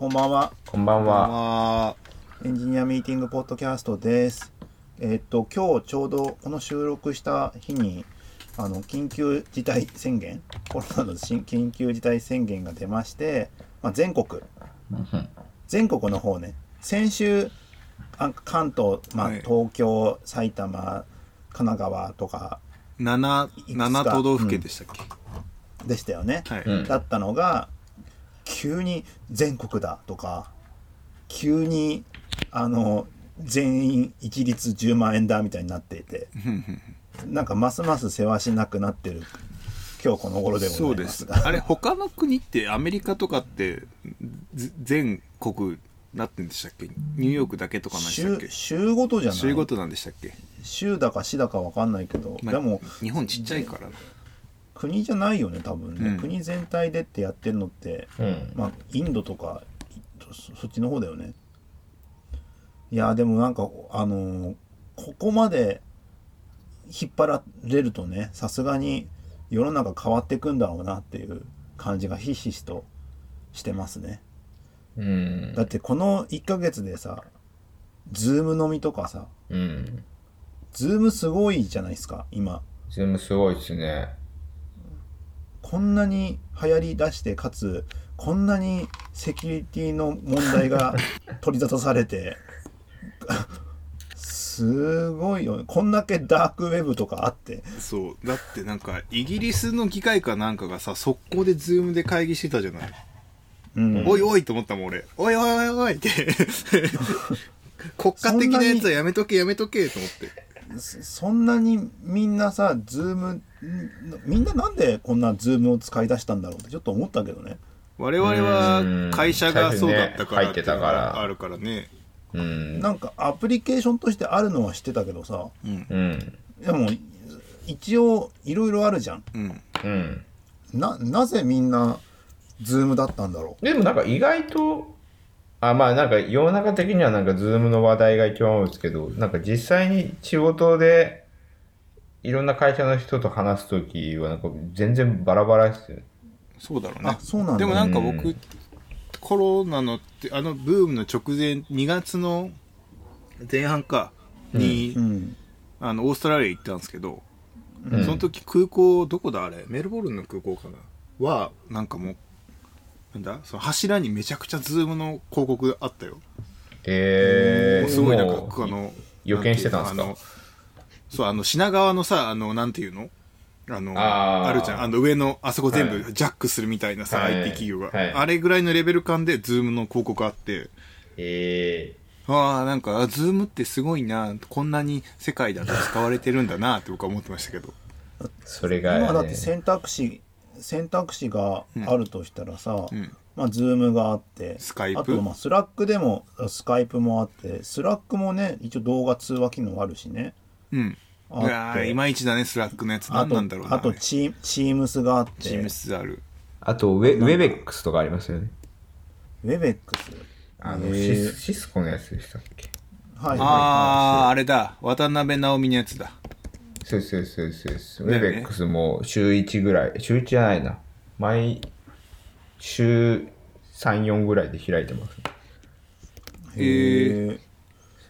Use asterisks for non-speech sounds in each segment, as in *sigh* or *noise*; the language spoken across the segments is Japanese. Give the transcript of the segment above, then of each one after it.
こんばんは。こんばんは。あエンジニアミーティングポッドキャストです。えっと、今日ちょうどこの収録した日に、あの、緊急事態宣言、コロナの新緊急事態宣言が出まして、まあ、全国、全国の方ね、先週、あ関東、まあ、はい。東京、埼玉、神奈川とかー7、いくつか7都道府県でしたっけ、でしたよね。はい、うん。だったのが急に全国だとか急にあの全員一律10万円だみたいになっていてなんかますますせわしなくなってる今日この頃でそうでございますあれ他の国ってアメリカとかってず全国なってんでしたっけ？ニューヨークだけとかなんでしたっ週け週ごとじゃない？週ごとなんでしたっけ、週だか市だかわかんないけど、まあでも日本ちっちゃいからな国じゃないよね多分ね、うん国全体でってやってるのってうん。まあ、インドとかそそっちの方だよねいやでもなんかあのーここまで引っ張られるとねさすがに世の中変わっていくんだろうなっていう感じがひしひしとしてますねうんだ。ってこの1ヶ月でさズーム飲みとかさうん。Zoom すごいじゃないですか今 Zoom すごいっすね。こんなに流行り出してかつこんなにセキュリティの問題が *laughs* 取り沙汰されてすごいよね。こんだけダークウェブとかあって。そう。だってなんかイギリスの議会かなんかがさ速攻で Zoom で会議してたじゃない、うん。おいおいと思ったもん俺。おいおいおいおいって。*laughs* 国家的なやつはやめとけやめとけと思ってそそんなにみんなさ Zoom んみんななんでこんな Zoom を使い出したんだろうってちょっと思ったけどね。我々は会社がそうだったから入ってたから。あるからね。うん。なんかアプリケーションとしてあるのは知ってたけどさ。うん。うん。でも一応いろいろあるじゃん。うん。ななぜみんな Zoom だったんだろう。でもなんか意外と、あ、まあなんか世の中的にはなんか Zoom の話題が一番多いですけど、なんか実際に仕事でいろんな会社の人と話すときはなんか全然バラバラですよね。そうだろうね。あそうなんだでもなんか僕、うんコロナのってあのブームの直前2月の前半かに、うん。あのオーストラリア行ったんですけど、うん。その時空港どこだ？あれメルボルンの空港かな？はなんかもうなんだ？その柱にめちゃくちゃ Zoom の広告あったよ。えー、もうすごいなんかあの予見してたんですか？そうあの品川のさあのなんていうの？あのあー。あるじゃん。あの上のあそこ全部はい。ジャックするみたいなさ、はい。IT 企業が、はい。あれぐらいのレベル感で Zoom の広告あって。えああなんかあ Zoom ってすごいなこんなに世界だと使われてるんだなって僕は思ってましたけど。ー、それが、ね、今だって選択肢選択肢があるとしたらさ、うん。まあ、 Zoom があって Skype？あとまあ Slack でも Skype もあって Slack もね一応動画通話機能あるしね。うん。あって。いやーいまいちだね Slack のやつ。何あとなんだろうなあとチー Teams があって。チームスある。あとウェ、ウェベックスとかありますよね。 Webex？あの、シスシスコのやつでしたっけ？はいはいああはあれだ。渡辺直美のやつだそうそうそうそうそう。 Webex も週1ぐらい、週1じゃないな。毎週3、4ぐらいで開いてます。いへえ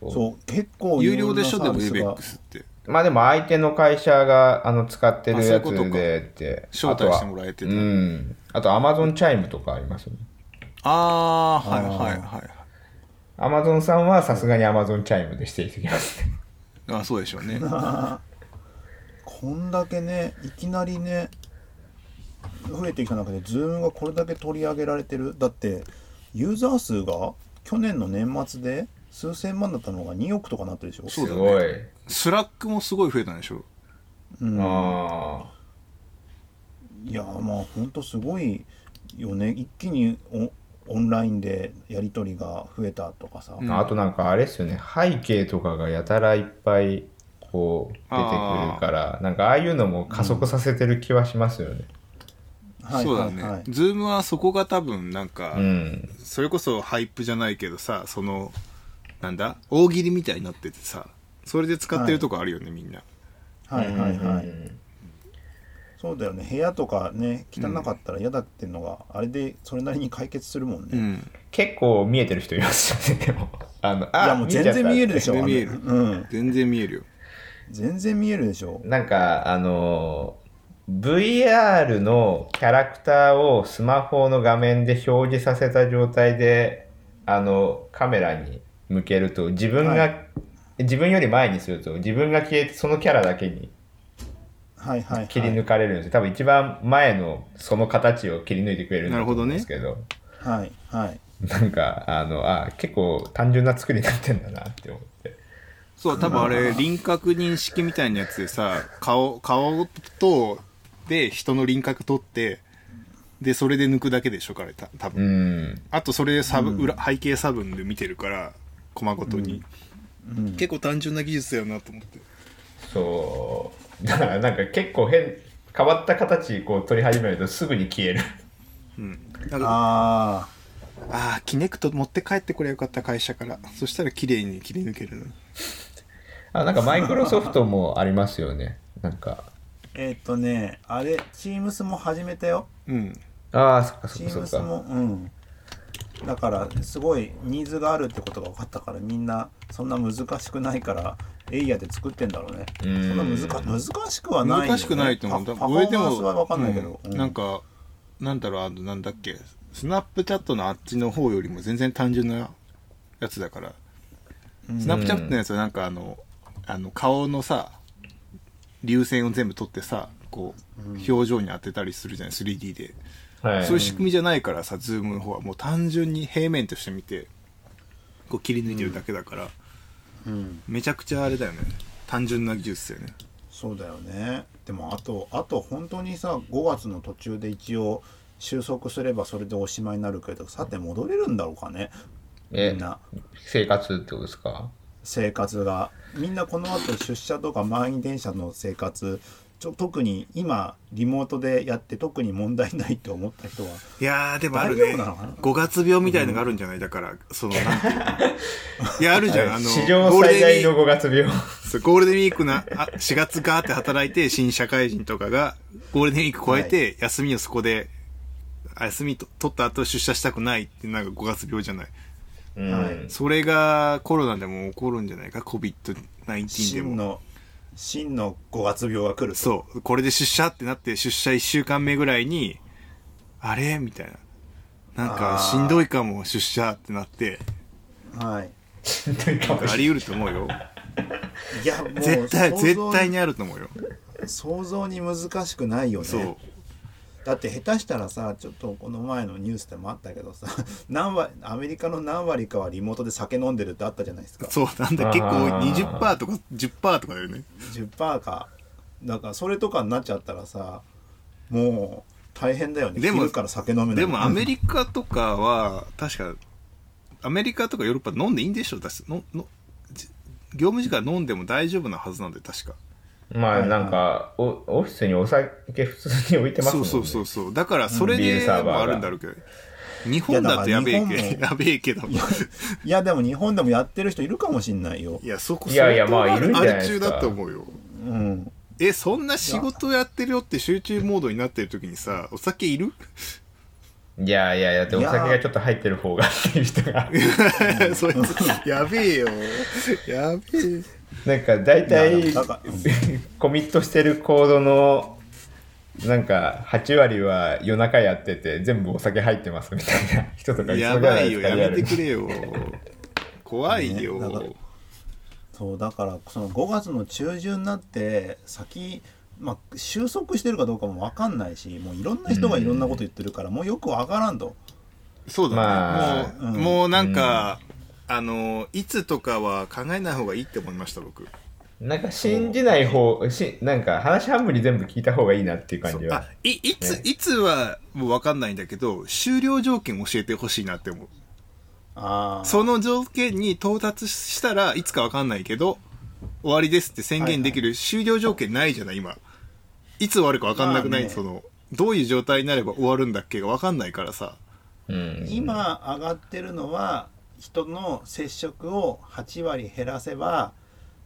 そうそう結構有料でしょ？でも Webex ってまあでも相手の会社があの使ってるやつでって。招待してもらえてたあとはうん。あと Amazon チャイムとかありますよね。ああはいはいはい Amazon さんはさすがに Amazon チャイムでしていただきますね。あそうでしょうね *laughs* こんだけねいきなりね増えてきた中で Zoom がこれだけ取り上げられてる。だってユーザー数が去年の年末で数千万だったのが2億とかなってるでしょ。そうだね。すごい。スラックもすごい増えたんでしょ。うん、あいやまあほんとすごいよね。一気にオオンラインでやり取りが増えたとかさ、うんあ。あとなんかあれですよね。背景とかがやたらいっぱいこう出てくるから、なんかああいうのも加速させてる気はしますよね。はいそうだはいはい。ねズームはそこが多分なんか、うん。それこそハイプじゃないけどさそのなんだ？大喜利みたいになっててさそれで使ってるとこあるよね、みんな。はいはいはい、うん。そうだよね。部屋とかね汚かったら嫌だっていうのが、あれでそれなりに解決するもんね、いうん。結構見えてる人いますよねでも。あのあやもう全然見えるでしょ全然見えるうん。全然見えるよ全然見えるでしょ。なんかあの VR のキャラクターをスマホの画面で表示させた状態であのカメラに向けると自分が、は自分より前にすると自分が消えてそのキャラだけにはいはいはい。切り抜かれるんですよ、多分一番前のその形を切り抜いてくれるんですけど。はいはい。なんかあのあ結構単純な作りになってんだなって思ってそう多分あれ輪郭認識みたいなやつでさ顔顔とで人の輪郭取ってでそれで抜くだけでしょ彼た多う分、ん。あとそれで差分、うん。裏背景差分で見てるからコマごとに、うん。結構単純な技術だよなと思って。そう。だからなんか結構変変わった形こう取り始めるとすぐに消える。うん。あああーキネクト持って帰ってくれよかった会社から。そしたら綺麗に切り抜ける。のあなんかマイクロソフトもありますよね。なんか。あえっ、とねあれ Teams も始めたよ。うん。ああそっかそっかそっ Teams かもうん。だからすごいニーズがあるってことが分かったからみんなそんな難しくないからエイヤで作ってんだろうね。そうん。んな難難しくはないよ、ね、難しくないと思う。パパフォーマンスは分かんないけど、うんうん。なんかなんだろうあのなんだっけ。スナップチャットのあっちの方よりも全然単純なやつだから、うん。スナップチャットのやつはなんかあのあの顔のさ流線を全部取ってさこう表情に当てたりするじゃない 3D で、はい。そういう仕組みじゃないからさズームの方はもう単純に平面として見てこう切り抜いてるだけだから、うん。めちゃくちゃあれだよね。単純な技術だよね。そうだよね。でもあとあと本当にさ5月の途中で一応収束すればそれでおしまいになるけどさて戻れるんだろうかね。みえんな。生活ってことですか？生活が。みんなこの後出社とか満員電車の生活ちょ特に今リモートでやって特に問題ないと思った人は。いやーでもあるね。夫なのかな？5月病みたいのがあるんじゃないだからそのなんていうの。*laughs* いやあるじゃん。あの史上ゴールデンウィー最大の5月病。ゴールデンウィークなあ4月ガーって働いて新社会人とかがゴールデンウィーク超えて休みをそこであ休みと取った後出社したくないってなんか5月病じゃないうん。はいそれがコロナでも起こるんじゃないか？COVID-19 でも。真の真の5月病が来ると。そう。これで出社ってなって出社1週間目ぐらいにあれ？みたいな。なんかしんどいかも出社ってなって。はい。なんかあり得ると思うよ。いやもう絶対絶対にあると思うよ。想像に難しくないよね。そうだって下手したらさちょっとこの前のニュースでもあったけどさ *laughs* 何割アメリカの何割かはリモートで酒飲んでるってあったじゃないですか。そうなんだ結構あー。20%とか10%とかだよね。10%か。だからそれとかになっちゃったらさもう大変だよね。でも昼から酒飲めない。でもアメリカとかは確かアメリカとかヨーロッパ飲んでいいんでしょ？確かののじ業務時間飲んでも大丈夫なはずなんで確かまあなんかおオフィスにお酒普通に置いてますもんね。そうそうそうそう。だからそれでもあるんだろうけど。日本だとやべえけ。いやべえけどいやでも日本でもやってる人いるかもしんないよ。いやそこいやいやまあいるんじゃないですか。中だと思うよ。うん。えそんな仕事やってるよって集中モードになってる時にさお酒いる？いやいやいやでお酒がちょっと入ってる方がっていう人が。そいつやべえよ。やべえなんか大体コミットしてるコードのなんか8割は夜中やってて全部お酒入ってますみたいな人とかいやそうじゃなばいよいですかやめてくれよ。怖いよ、ねだからそうだからその5月の中旬になって先まあ収束してるかどうかも分かんないしもういろんな人がいろんなこと言ってるから、もうよく分からんと。そうだね、まあもう、うんもうなんか、あのいつとかは考えない方がいいって思いました僕。なんか信じない方しなんか話半分に全部聞いた方がいいなっていう感じあは、いいつ、ね。いつはもう分かんないんだけど終了条件教えてほしいなって思う。ああその条件に到達したらいつか分かんないけど終わりですって宣言できる終了条件ないじゃない今。いつ終わるか分かんなくない、まあね。そのどういう状態になれば終わるんだっけが分かんないからさ。うん、今上がってるのは人の接触を8割減らせば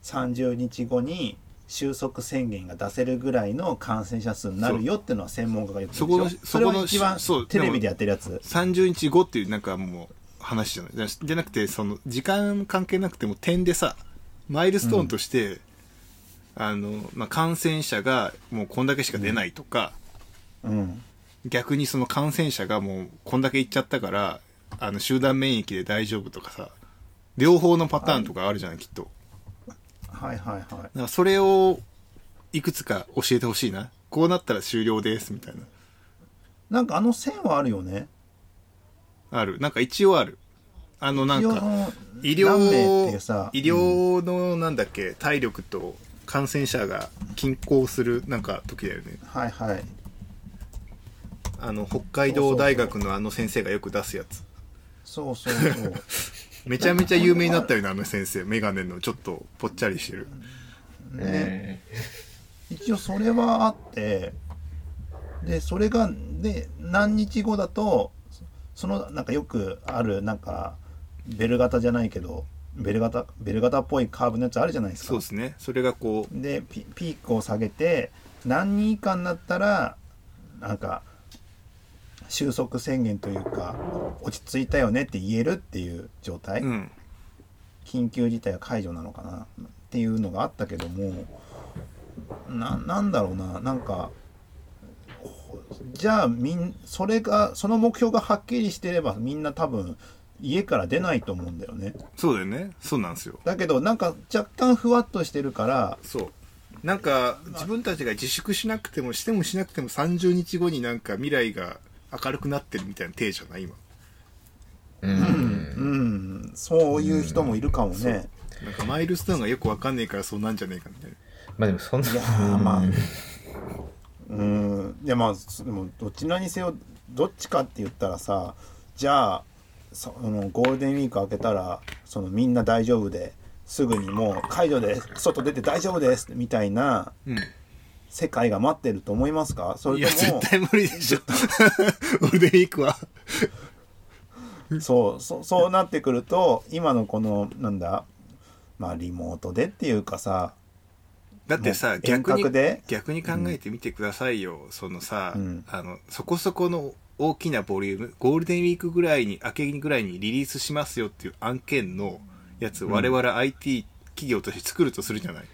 30日後に収束宣言が出せるぐらいの感染者数になるよっていうのは専門家が言ってるそこのでしょそこの一番テレビでやってるやつ。30日後っていうなんかもう話じゃないじゃなくてその時間関係なくても点でさマイルストーンとして、あの、まあ、感染者がもうこんだけしか出ないとか、うん。逆にその感染者がもうこんだけいっちゃったからあの集団免疫で大丈夫とかさ両方のパターンとかあるじゃない、きっと。はいはいはい。だからそれをいくつか教えてほしいな。こうなったら終了ですみたいな。なんかあの線はあるよね。ある。なんか一応ある。あのなんか医療医療のなんだっけ体力と感染者が均衡するなんか時だよね。はいはい。あの北海道大学のあの先生がよく出すやつそうそうそう。*laughs* めちゃめちゃ有名になったよねあの先生。メガネのちょっとぽっちゃりしてる。ね。一応それはあってでそれがで何日後だとそのなんかよくあるなんかベル型じゃないけどベル型ベル型っぽいカーブのやつあるじゃないですか。そうですね。それがこう。でピピークを下げて何人以下になったらなんか収束宣言というか落ち着いたよねって言えるっていう状態、うん。緊急事態は解除なのかな？っていうのがあったけどもななんだろうな？なんかほじゃあみんそれがその目標がはっきりしてればみんな多分家から出ないと思うんだよね。そうだよね。そうなんですよ。だけどなんか若干ふわっとしてるからそう。なんか自分たちが自粛しなくてもしてもしなくても30日後になんか未来が明るくなってるみたいな体じゃない今うん。うん。そういう人もいるかもね、なんかマイルストーンがよくわかんねえからそうなんじゃねえかみたいな。まあでもそんな。いやーまあ。うん。いやまあでもどちらにせよどっちかって言ったらさじゃあそのゴールデンウィーク明けたらそのみんな大丈夫ですぐにもう解除で外出て大丈夫ですみたいなうん世界が待ってると思いますか？そいやれとも絶対無理でしょ。ゴールデンウィークはそうそそうなってくると今のこのなんだまあリモートでっていうかさだってさ逆に逆に考えてみてくださいよ、そのさ、うん。あのそこそこの大きなボリュームゴールデンウィークぐらいに明けぐらいにリリースしますよっていう案件のやつ、うん。我々 IT 企業として作るとするじゃない？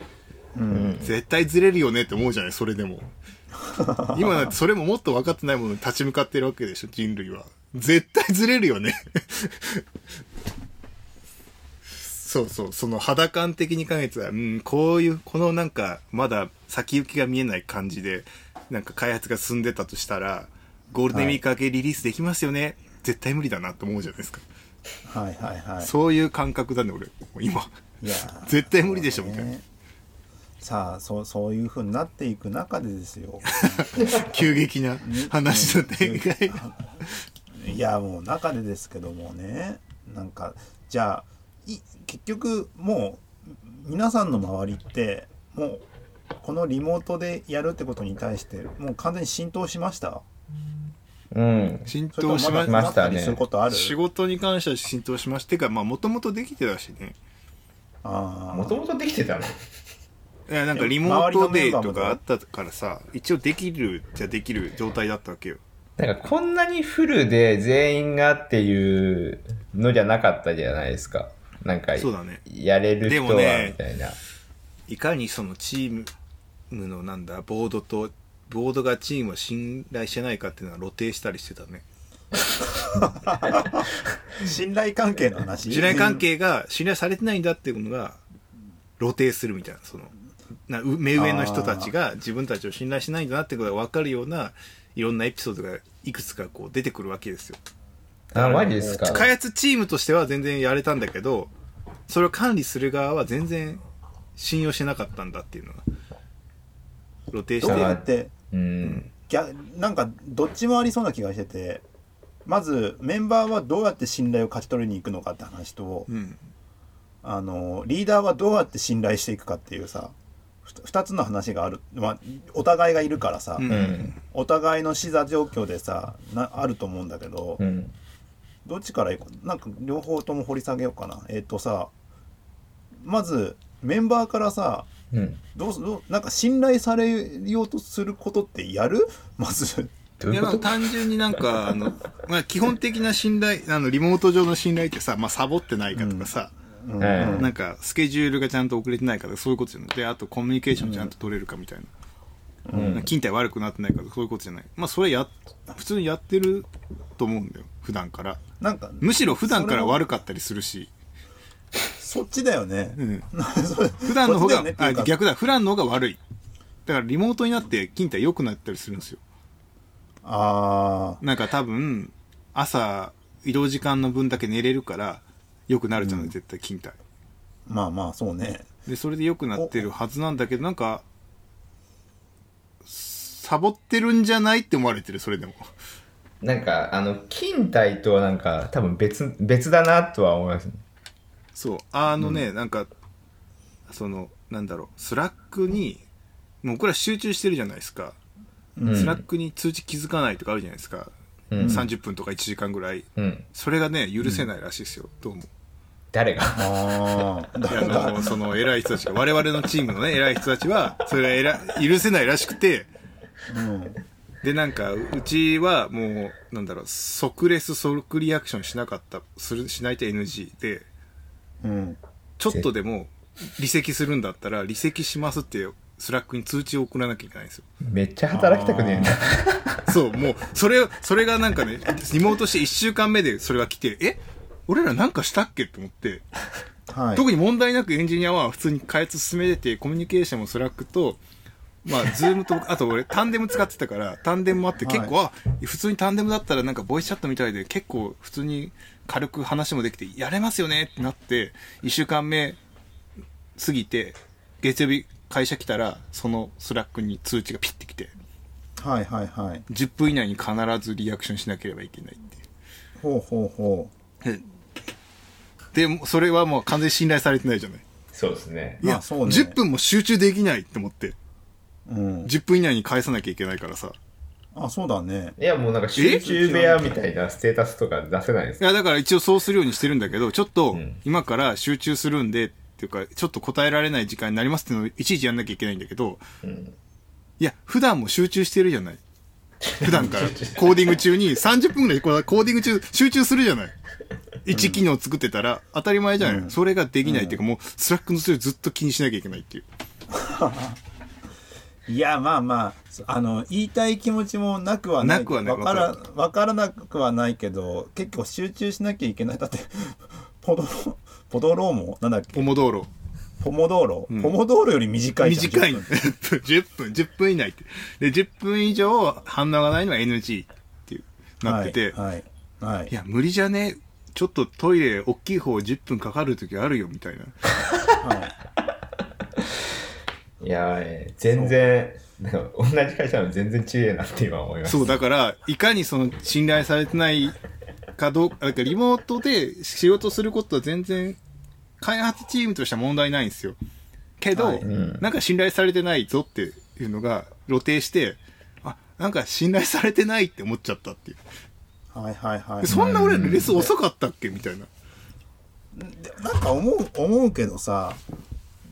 うん。絶対ずれるよねって思うじゃないそれでも。*laughs* 今だってそれももっと分かってないものに立ち向かってるわけでしょ人類は。絶対ずれるよね。*laughs* そうそう。その肌感的に考えてたらうんこういうこのなんかまだ先行きが見えない感じでなんか開発が進んでたとしたらゴールデンウィーク明けリリースできますよね、絶対無理だなと思うじゃないですか、はいはいはい。そういう感覚だね俺。今。いやー絶対無理でしょみたいな。ねさあそうそういうふうになっていく中でですよ。*laughs* 急激な話の展開。いやもう中でですけどもね。なんかじゃあい結局もう皆さんの周りってもうこのリモートでやるってことに対してもう完全に浸透しました？うん。浸透しましたね。なったりすることある仕事に関しては浸透しましてかまあもともとできてたしね。あもともとできてたの？いやなんかリモートデーとかあったからさ一応できるじゃできる状態だったわけよ。なんかこんなにフルで全員がっていうのじゃなかったじゃないですか。なんか、そうだね。やれる人はでもねみたいな。いかにそのチームのなんだボードとボードがチームを信頼してないかっていうのは露呈したりしてたね。あ *laughs* 信頼関係の話。信頼関係が信頼されてないんだっていうのが露呈するみたいなそのなう目上の人たちが自分たちを信頼しないんだなってことが分かるようないろんなエピソードがいくつかこう出てくるわけですよ。あ、マジですか？開発チームとしては全然やれたんだけどそれを管理する側は全然信用してなかったんだっていうのが露呈しどうてやってうん。逆なんかどっちもありそうな気がしててまずメンバーはどうやって信頼を勝ち取りに行くのかって話と、うん。あのリーダーはどうやって信頼していくかっていうさふ2つの話がある、まあ、お互いがいるからさ、うんうん。お互いの視座状況でさなあると思うんだけど、うん。どっちからいこう？なんか両方とも掘り下げようかなえっ、とさまずメンバーからさうん。どうすどうなんか信頼されようとすることってやる？まず。いや、単純になんか、あの、まあ、基本的な信頼、あの、リモート上の信頼ってさ、まあ、サボってないかとかさ、なんか、スケジュールがちゃんと遅れてないかとか、そういうことじゃない。で、あと、コミュニケーションちゃんと取れるかみたいな。うん勤怠悪くなってないかとか、そういうことじゃない。まあ、それや、普通にやってると思うんだよ。普段から。なんか、むしろ普段から悪かったりするし。そっちだよね。うん。*laughs* 普段の方がねあ逆だ、普段の方が悪い。だからリモートになって勤怠良くなったりするんですよ。あなんか多分、朝、移動時間の分だけ寝れるから、良くなるじゃない、絶対勤怠。あ、まあまあ、そうね。で、それで良くなってるはずなんだけど、なんか、サボってるんじゃないって思われてる、それでも。なんか、あの、勤怠とはなんか、多分別、別だなとは思いますね。そう。あのね、なんか、その、なんだろう、スラックに、もうこれは集中してるじゃないですか。うんスラックに通知気づかないとかあるじゃないですか。うん。30分とか1時間ぐらい。うん。それがね、許せないらしいですよ、どうも。誰が？ああ、*laughs* いや、あ *laughs* の、その偉い人たちが、我々のチームのね、偉い人たちは、それが許せないらしくて、うん。で、なんか、うちはもう、なんだろう、即レス、即リアクションしなかった、する、しないと NG で、うん。ちょっとでも離席するんだったら、離席しますって、スラックに通知を送らなきゃいけないんですよ。めっちゃ働きたくねえんだ。そう、もう、それ、それがなんかね、リモートして1週間目でそれが来て、え？俺らなんかしたっけって思って、はい。特に問題なくエンジニアは普通に開発進めてて、コミュニケーションもスラックと、まあ、ズームと、あと俺、タンデム使ってたから、タンデムもあって結構、あ、普通にタンデムだったらなんかボイスチャットみたいで結構普通に軽く話もできて、やれますよねってなって、1週間目過ぎて、月曜日会社来たら、そのスラックに通知がピッて来て、はいはいはい。10分以内に必ずリアクションしなければいけないっていう。ほうほうほで、それはもう完全に信頼されてないじゃない。そうですね。いや、まあそうね10分も集中できないって思って、う。うん。10分以内に返さなきゃいけないからさ。あ、そうだね。いや、もうなんか集中部屋みたいなステータスとか出せないですいや、だから一応そうするようにしてるんだけど、ちょっとうん今から集中するんで、っていうか、ちょっと答えられない時間になりますっていうのをいちいちやんなきゃいけないんだけど、うん。いや、普段も集中してるじゃない。普段からコーディング中に30分ぐらいコーディング中集中するじゃない。一機能作ってたら当たり前じゃない、うんそれができないっていうか、もうスラックのそれずっと気にしなきゃいけないっていう。*laughs* いや、まあまあ、あの、言いたい気持ちもなくはない。なくはないわからわか、らなくはないけど、結構集中しなきゃいけない。だって、*laughs* ポドロ、ポドローモ？なんだっけ？ポモドーロ。ポモドーロ、うんポモドーロより短い。短い。10分10分、*laughs* 10分以内って。で、10分以上反応がないのは NG っていう、なってて、はい。はい。はいいや、無理じゃね？ちょっとトイレ大きい方10分かかる時あるよ、みたいな。*laughs* はいいや全然、なんか同じ会社なの全然違えなって今思います。そう、だから、いかにその信頼されてないかどうか、だからリモートで仕事することは全然、開発チームとしては問題ないんですよ。けど、はいうんなんか信頼されてないぞっていうのが露呈して、あ、なんか信頼されてないって思っちゃったっていう。はいはいはい。でそんな俺レス遅かったっけみたいな。でなんか思う、思うけどさ、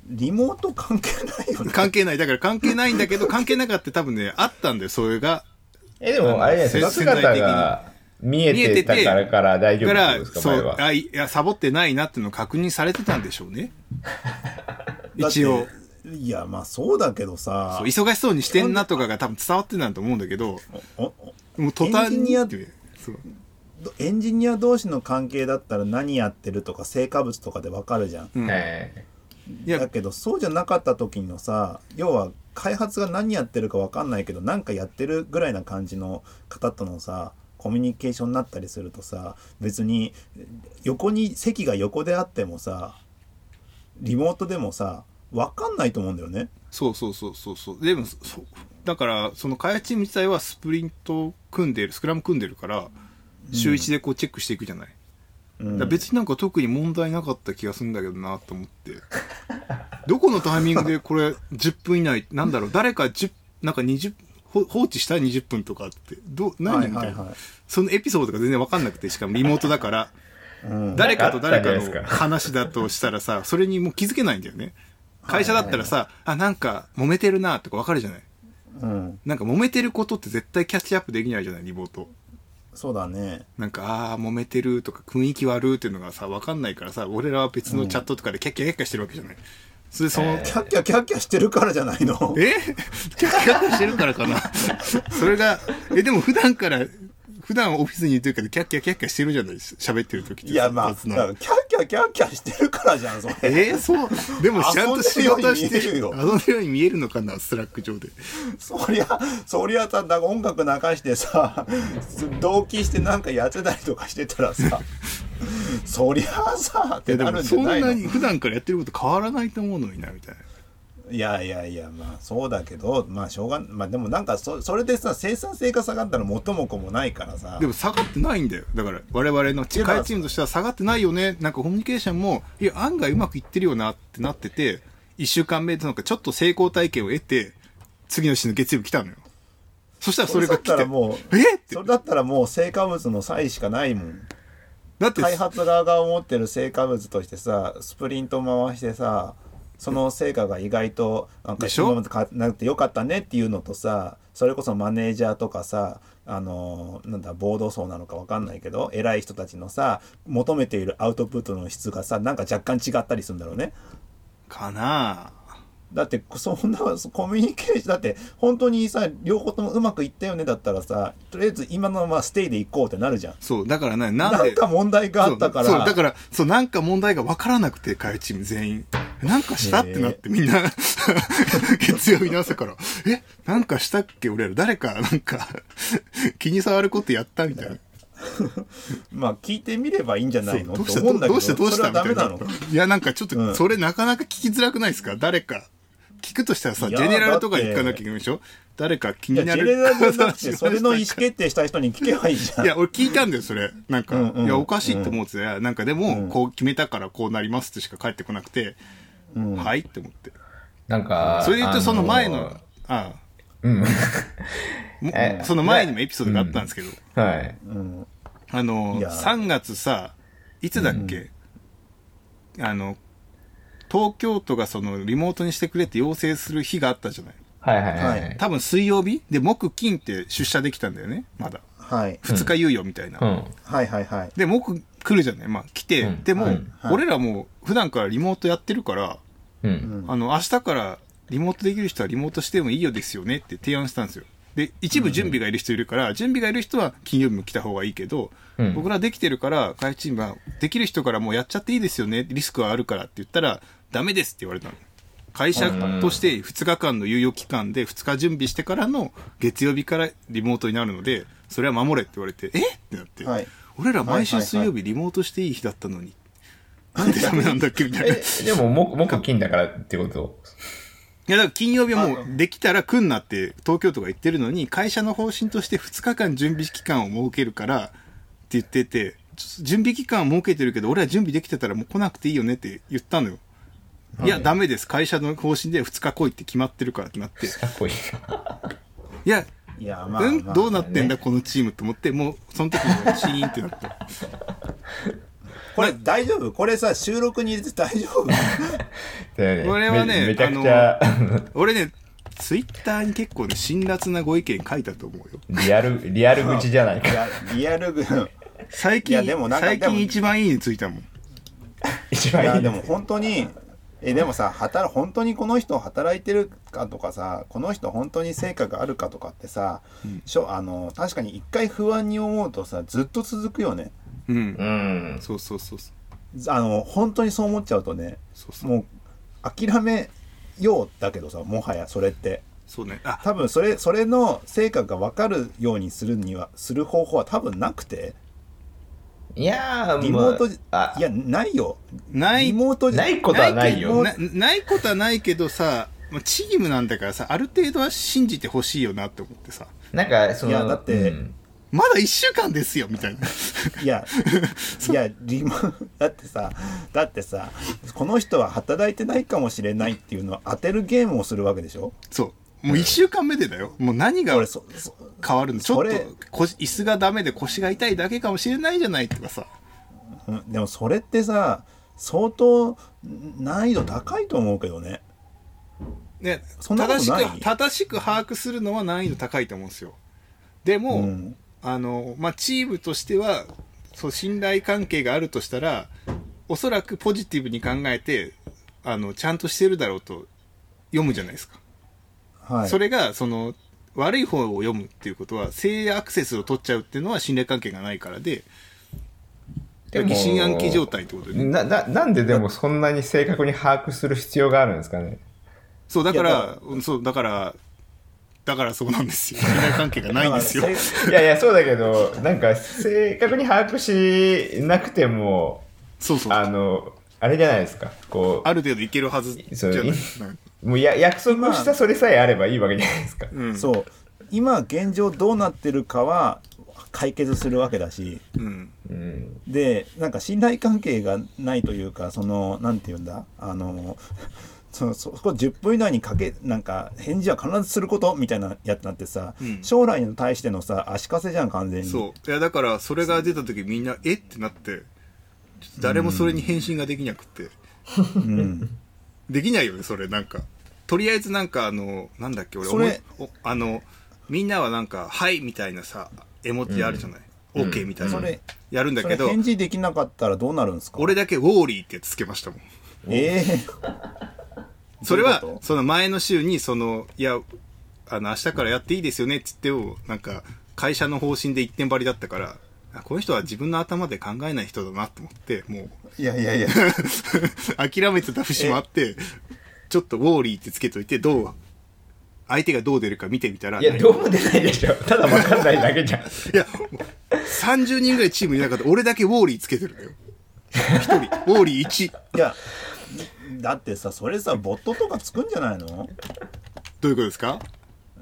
リモート関係ないよね。関係ない。だから関係ないんだけど、関係なかった多分ね、あったんだよ、それが。え、でも、あれじゃないですか、潜在的に姿が見えてたからから大丈夫かそう。あいやサボってないなっていうのを確認されてたんでしょうね *laughs* 一応。いや、まあそうだけどさ忙しそうにしてんなとかが多分伝わってたんだと思うんだけどおおもう途端エンジニアにってエンジニア同士の関係だったら何やってるとか成果物とかでわかるじゃん。うんえいやだけどそうじゃなかった時のさ要は開発が何やってるかわかんないけどなんかやってるぐらいな感じの方とのさコミュニケーションになったりするとさ別に横に席が横であってもさリモートでもさわかんないと思うんだよね。そうそうそうそうそうでもそうだからその開発チーム自体はスプリント組んでるスクラム組んでるから週一でこうチェックしていくじゃない、うん。別になんか特に問題なかった気がするんだけどなと思って。どこのタイミングでこれ *laughs* 10分以内なんだろう誰か10なんか20ほ放置した20分とかってどう何、はいみたいな、そのエピソードが全然わかんなくてしかもリモートだから。うん。誰かと誰かの話だとしたらさそれにもう気づけないんだよね。会社だったらさ、あ、なんか揉めてるなとかわかるじゃないうん。なんか揉めてることって絶対キャッチアップできないじゃないリモート。そうだね。なんか、ああー、揉めてるとか雰囲気悪っていうのがさ、わかんないからさ、俺らは別のチャットとかでキャッキャキャッキャしてるわけじゃない。それでその、えキャッキャキャッキャしてるからじゃないの？え？キャッキャッキャしてるからかな？*laughs* それが、え、でも普段から、普段オフィスにいるけど、キャッキャキャッキャしてるじゃない喋ってる時って。いやまあキャッキャキャッキャしてるからじゃんそれえーそう。でも *laughs* ちゃんと仕事してるように見えるよ遊んでるように見えるのかな、スラック上で。そりゃそりゃさなんか音楽流してさ同期してなんかやってたりとかしてたらさ *laughs* そりゃあさってなるんんじゃないの？なに普段からやってること変わらないと思うのにな、みたいな。いやいやいやまあそうだけどまあしょうがまあでもなんかそそれでさ生産性が下がったら元も子もないからさでも下がってないんだよ。だから我々の世界チームとしては下がってないよね。なんかコミュニケーションも、いや、案外うまくいってるよなってなってて、一週間目でなんかちょっと成功体験を得て、次の週の月曜日来たのよ。そしたらそれが来てそれだったら、もうえ？ってそれだったらもう成果物の差異しかないもんだって、開発側が思ってる成果物としてさスプリント回してさその成果が意外となんかでしょ？今までかなくてよかったねっていうのとさそれこそマネージャーとかさあのなんだボード層なのかわかんないけど偉い人たちのさ求めているアウトプットの質がさなんか若干違ったりするんだろうね。かなだってそんなコミュニケーションだって本当にさ両方ともうまくいったよねだったらさとりあえず今のままステイで行こうってなるじゃん。そう、だからね、なんで。なんか問題があったから。そうだから、そう、なんか問題が分からなくて、会チーム全員。なんかしたってなって、みんな、*laughs* 月曜日の朝から、え、なんかしたっけ俺ら、誰か、なんか、*laughs* 気に障ることやったみたいな。*laughs* まあ聞いてみればいいんじゃないの？どうしたどどうしたどうしたみたいいや、なんかちょっと、うん。それなかなか聞きづらくないですか？誰か。聞くとしたらさ、ジェネラルとかに行かなきゃいけないでしょ？誰か気になる。ジェネラルじゃなくてそれの意思決定した人に聞けばいいじゃん。いや、俺聞いたんだよ、それ。なんか、うんうんいや、おかしいって思ってたよなんかでも、うん。こう決めたからこうなりますってしか返ってこなくて、うん。はいって思って。なんか、それで言うと、その前あの、あうん。あもえその前にもエピソードがあったんですけど、はい。うん。あのい、や。3月さ、いつだっけ、あの、東京都がそのリモートにしてくれって要請する日があったじゃない。はいはいはい。はい多分水曜日で、木金って出社できたんだよね、まだ。はい2日猶予みたいな。うん。はいはいはいで、木来るじゃないまあ来て、うんでも、はいはい俺らもう普段からリモートやってるから、う。うんんあの、明日からリモートできる人はリモートしてもいいよですよねって提案したんですよ。で、一部準備がいる人いるから、準備がいる人は金曜日も来た方がいいけど、うん僕らできてるから、会チームは、できる人からもうやっちゃっていいですよね、リスクはあるからって言ったら、ダメですって言われたの。会社として2日間の猶予期間で2日準備してからの月曜日からリモートになるので、それは守れって言われて、え？ってなって、はい。俺ら毎週水曜日リモートしていい日だったのに、なんでダメなんだっけみたいな。でも、も、木金だからってこと？や、だから金曜日はもうできたら来んなって東京都が言ってるのに、会社の方針として2日間準備期間を設けるからって言ってて、準備期間を設けてるけど、俺は準備できてたらもう来なくていいよねって言ったのよ。いや、ダメです。会社の方針で2日来いって決まってるからってなって。いかっこいい。や、いやまあうん、まあどうなってんだ、このチームと思って、もう、その時にシーンってなった。*laughs* これ大丈夫？これさ収録に入れて大丈夫？*laughs* でこれはねめめちゃくちゃ、*laughs* 俺ね、ツイッターに結構ね、辛辣なご意見書いたと思うよ。リアル、リアル口じゃないか。いやリアルグ最近、でもなんか最でも近一番いいについたもん。一番いい。いやでも本当にえでもさ働本当にこの人働いてるかとかさこの人本当に成果があるかとかってさ、しょあの確かに一回不安に思うとさずっと続くよねうん。うん。そうそうそうそう。あの本当にそう思っちゃうとねそうそう。もう諦めようだけどさもはやそれってそうね。あ、多分それそれの成果が分かるようにするにはする方法は多分なくていやー、リモートもうあいやないよないリモートじゃないことはないよ。なないことはないけどさ、まあチームなんだからさ、ある程度は信じてほしいよなって思ってさ、なんか、その、いやだってうんまだ一週間ですよ、みたいな。*laughs* いや、いや、リモ、*laughs* だってさ、だってさ、この人は働いてないかもしれないっていうのは当てるゲームをするわけでしょ？そう。もう一週間目でだよ。もう何が変わるの？ちょっと椅子がダメで腰が痛いだけかもしれないじゃないとかさ。うんでもそれってさ、相当難易度高いと思うけどね。ね、そんなこと正しく、正しく把握するのは難易度高いと思うんですよ。でも、うんあの、まあ、チームとしては、そう、信頼関係があるとしたら、おそらくポジティブに考えて、あの、ちゃんとしてるだろうと読むじゃないですか。はい。それが、その、悪い方を読むっていうことは、性アクセスを取っちゃうっていうのは信頼関係がないからで、でも疑心暗鬼状態ってことでね。なななんででもそんなに正確に把握する必要があるんですかね？そう、だから、うんそう、だから、だからそうなんですよ。*laughs* 信頼関係がないんですよ。いや *laughs* いやそうだけどなんか正確に把握しなくてもそうそう。あのあれじゃないですかこある程度いけるはずじゃない？もうや約束したそれさえあればいいわけじゃないですか、うん。そう。今現状どうなってるかは解決するわけだし。うん。うん、でなんか信頼関係がないというかそのなんて言うんだ？あのそそそこ10分以内にかけなんか返事は必ずすることみたいなやつなんてさ、うん。将来に対してのさ足かせじゃん完全に。そう。いや、だから、それが出た時みんな、え？ってなって、誰もそれに返信ができなくて。うん、*laughs* できないよね、それ、なんか。とりあえずなんか、あの、なんだっけ、俺、それおあの、みんなはなんか、はいみたいなさ、絵文字あるじゃない？うん。OK みたいな。それやるんだけど、返事できなかったらどうなるんですか？俺だけウォーリーってやつつけましたもん。ええそれはどういうこ、と？その前の週に、その、いや、あの、明日からやっていいですよねって言っても、なんか、会社の方針で一点張りだったから、あこの人は自分の頭で考えない人だなと思って、もう、いやいやいや *laughs* 諦めてた節もあって、ちょっとウォーリーってつけといて、どう、相手がどう出るか見てみたら、いやどうも出ないでしょただ分かんないだけじゃん *laughs* いや、30人ぐらいチームいなかった。俺だけウォーリーつけてるのよ。一人。ウォーリー1。いやだってさそれさボットとかつくんじゃないの？どういうことですか？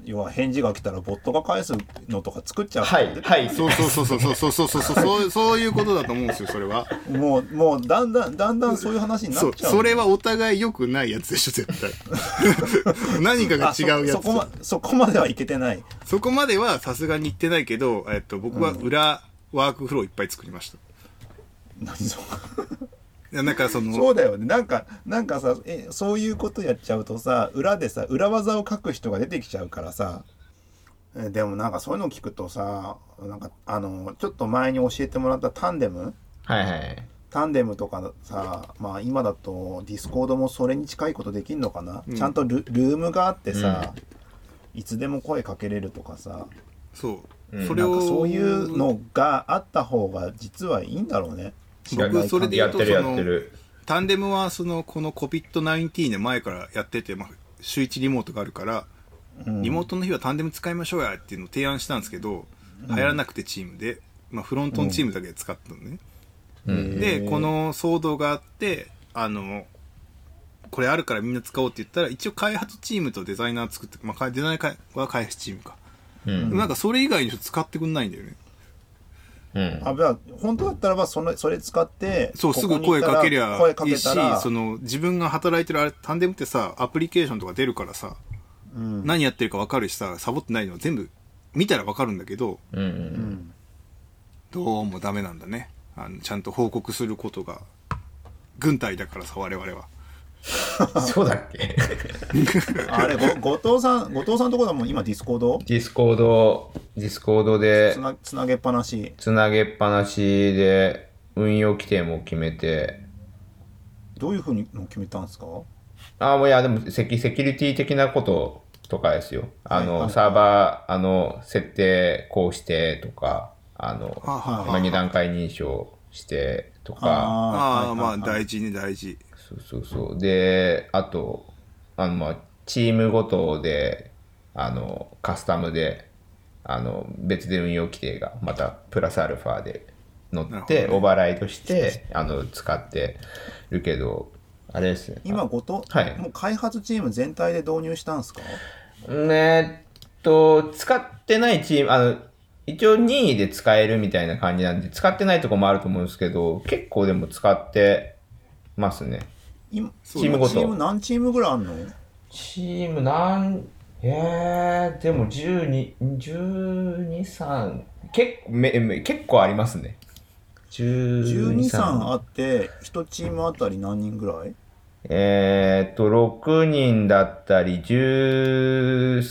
要は返事が来たらボットが返すのとか作っちゃうはいはいそうそうそうそうそうそうそうそうそう *laughs* そういうことだと思うんですよ、それは。もうもうだんだんだんだんそういう話になそう、っちゃうそれはお互い良くないやつでしょ、絶対。*laughs* 何かがあ違うやつ。そそこまそこまではいけてないそこまではさすがに言ってないけど、えっと、僕は裏ワークフローいっぱい作りました。何そいやなんかその、そうだよね。なんかなんかさえそういうことやっちゃうとさ裏でさ裏技を書く人が出てきちゃうからさ。えでもなんかそういうのを聞くとさなんかあのちょっと前に教えてもらったタンデム？はいはいタンデムとかさまあ今だとディスコードもそれに近いことできんのかな、うん。ちゃんとルルームがあってさ、いつでも声かけれるとかさ。そう。うん。それを、なんかそういうのがあった方が実はいいんだろうね僕それで言うとそのタンデムはその、この COVID-19 の前からやってて、まあ、週1リモートがあるから、うん。リモートの日はタンデム使いましょうやっていうのを提案したんですけど、流行らなくてチームで、まあ、フロントのチームだけで使ったのね。うん。で、この騒動があって、あの、これあるからみんな使おうって言ったら、一応開発チームとデザイナー作って、まあ、デザイナーは開発チームか。うん。なんかそれ以外に使ってくんないんだよね。うんあ本当だったらばそのそれ使ってそう、すぐ声かけりゃいいしその、自分が働いてるあれ、タンデムってさ、アプリケーションとか出るからさ、うん何やってるか分かるしさ、サボってないのは全部見たら分かるんだけど、うんううんんどうもダメなんだね。あのちゃんと報告することが、軍隊だからさ、我々は。*laughs* そうだっけ？*laughs* あれご後藤さん後藤さんとこだもん今ディスコード？ディスコードディスコードでつなつなげっぱなし。つなげっぱなしで運用規定も決めて。どういうふうにの決めたんですか？あもういやでもセキセキュリティ的なこととかですよ。あの、はいはいサーバーあの設定こうしてとかあの、はあはあはあまあ、2段階認証してとか。ああ、まあはいはいはい。大事ね、大事。そうそうそう。であとあのまあチームごとであのカスタムであの別で運用規定がまたプラスアルファで乗って、オーバーライドしてあの使ってるけどあれですね。今後藤、はい。もう開発チーム全体で導入したんですか？ねえっと使ってないチームあの一応任意で使えるみたいな感じなんで使ってないとこもあると思うんですけど結構でも使ってますね今チームごと。チーム何チームぐらいあんの？チームなんえー、でも12、12、3結構めめ結構ありますね。12、12、3 3あって1チームあたり何人ぐらい？えーっと、6人だったり、13、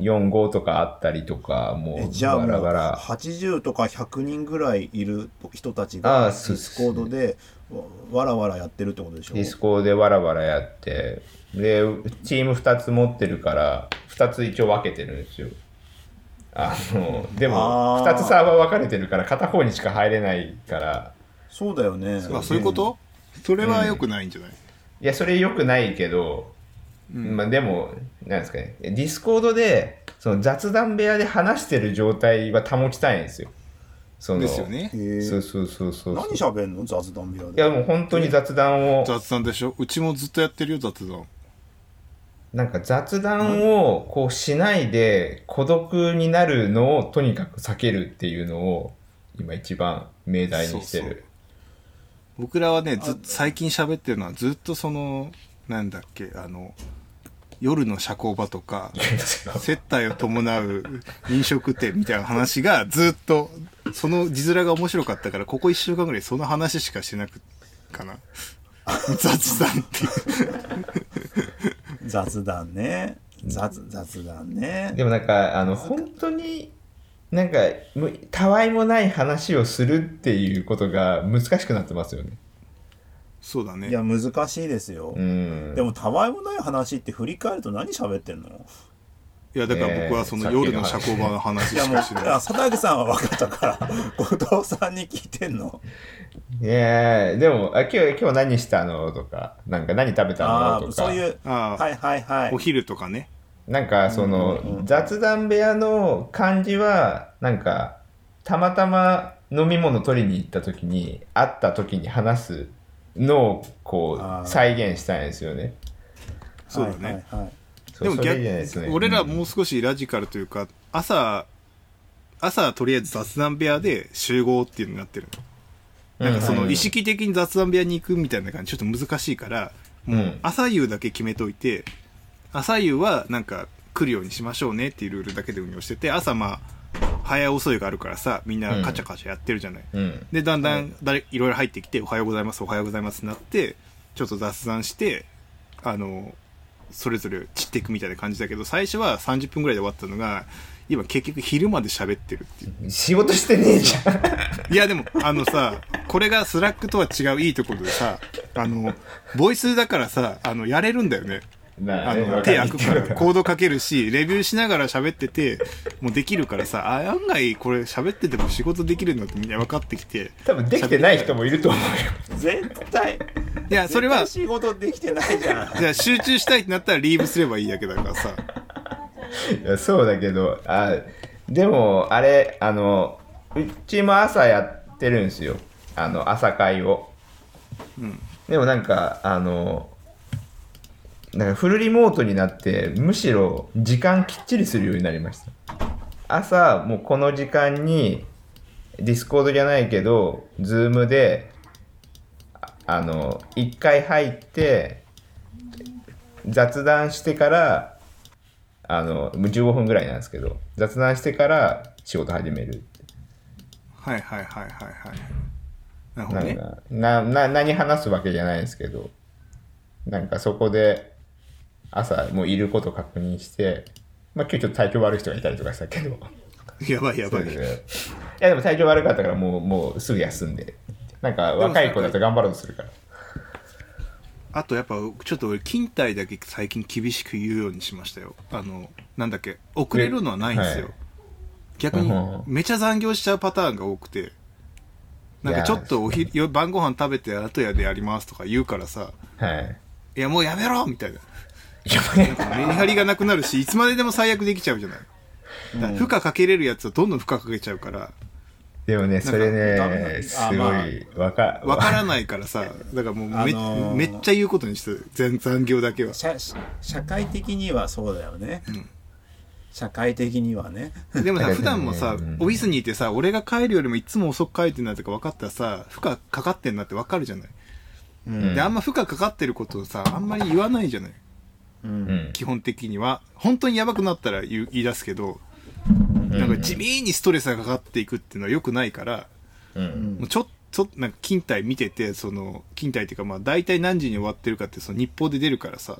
4、5とかあったりとか、もう、えじゃあもうバラバラ。80とか100人ぐらいいる人たちあがディスコードでわわらわらやってるってことでしょ？ディスコでわらわらやって、で、チーム2つ持ってるから、2つ一応分けてるんですよ。あの、でも、あー。2つサーバー分かれてるから、片方にしか入れないから、そうだよね。あそういうこと？それは良くないんじゃない、いや、それ良くないけど、まあでも、なんですかね、ディスコードで、その雑談部屋で話してる状態は保ちたいんですよ。そのですよ。ね。そうそうそうそう。何喋んの？雑談部屋いでやもう本当に雑談を、雑談でしょ？うちもずっとやってるよ雑談。なんか雑談をこうしないで孤独になるのをとにかく避けるっていうのを今一番命題にしてる。僕らはねずっと最近喋ってるのはずっとそのなんだっけあの夜の社交場とか接待を伴う飲食店みたいな話がずっとその字面が面白かったからここ1週間ぐらいその話しかしてなくかな。雑談っていう。雑談ね。雑雑談ね。でもなんかあの本当になんかむたわいもない話をするっていうことが難しくなってますよね。そうだね。いや難しいですよ、うん。でもたわいもない話って振り返ると何喋ってんの？いやだから僕はその夜の社交場の話いやもうしかしないあ佐竹さんは分かったから後藤さんに聞いてんの？いやーでもあ今日今日何したの？とかなんか何食べたあのとか。あそういうはいはいはい。お昼とかねなんかその、雑談部屋の感じはなんかたまたま飲み物取りに行った時に会った時に話すのをこう再現したいんですよね。そうだね、はいはいでも逆ね。俺らうんもう少しラジカルというか朝朝とりあえず雑談部屋で集合っていうのになってるの。なんかそうんの意識的に雑談部屋に行くみたいな感じちょっと難しいからもう朝夕だけ決めといて朝夕はなんか来るようにしましょうねっていうルールだけで運用してて朝まあ早遅いがあるからさみんなカチャカチャやってるじゃない、うん。でだんだん誰いろいろ入ってきて「おはようございますおはようございます」ってなってちょっと雑談してあのそれぞれ散っていくみたいな感じだけど最初は30分ぐらいで終わったのが今結局昼まで喋ってるっていう *laughs* 仕事してねえじゃん。いやでもあのさこれが Slack とは違ういいところでさあのボイスだからさあのやれるんだよねあの手開くからコードかけるしレビューしながら喋っててもうできるからさあ案外これ喋ってても仕事できるんだってみんな分かってきて多分できてない人もいると思うよ。絶対。いやそれは仕事できてないじゃん。じゃあ集中したいってなったらリーブすればいいだけだからさ。いやそうだけどあでもあれあのうちも朝やってるんですよ。あの朝会を、でもなんかあのなんかフルリモートになってむしろ時間きっちりするようになりました朝もうこの時間にDiscord じゃないけど Zoom でああの1回入って雑談してからあのもう15分ぐらいなんですけど雑談してから仕事始めるはいはいはいはいはい。なるほどね。なな何話すわけじゃないですけどなんかそこで朝もういること確認してまあ今日ちょっと体調悪い人がいたりとかしたけどやばいやばい。いやでも体調悪かったからもうもうすぐ休んでなんか若い子だと頑張ろうとするからあとやっぱちょっと俺勤怠だけ最近厳しく言うようにしましたよ。あの、なんだっけ、遅れるのはないんですよ。はい逆にうんめちゃ残業しちゃうパターンが多くて。なんかちょっとお昼、よ晩ご飯食べて後やでやりますとか言うからさ、はいいやもうやめろみたいな。いやメリハリがなくなるし、いつまででも最悪できちゃうじゃない？だから負荷かけれるやつはどんどん負荷かけちゃうから、でもねそれねすあごまあいわかわからないからさ、だからもうめ,、あのーめっちゃ言うことにしてる全残業だけは。社社会的にはそうだよね、社会的にはね。でもさ、普段もさ、うん。オフィスにいてさ、俺が帰るよりもいつも遅く帰ってんなとか分かったらさ、負荷かかってんなって分かるじゃない？うん。で、あんま負荷かかってることをさ、あんまり言わないじゃない？ううん。ん基本的には。本当にやばくなったら言い出すけど、なんか地味にストレスがかかっていくっていうのは良くないから、うん。もうちょっととなんか勤怠見ててその勤怠っていうかまあ大体何時に終わってるかってその日報で出るからさ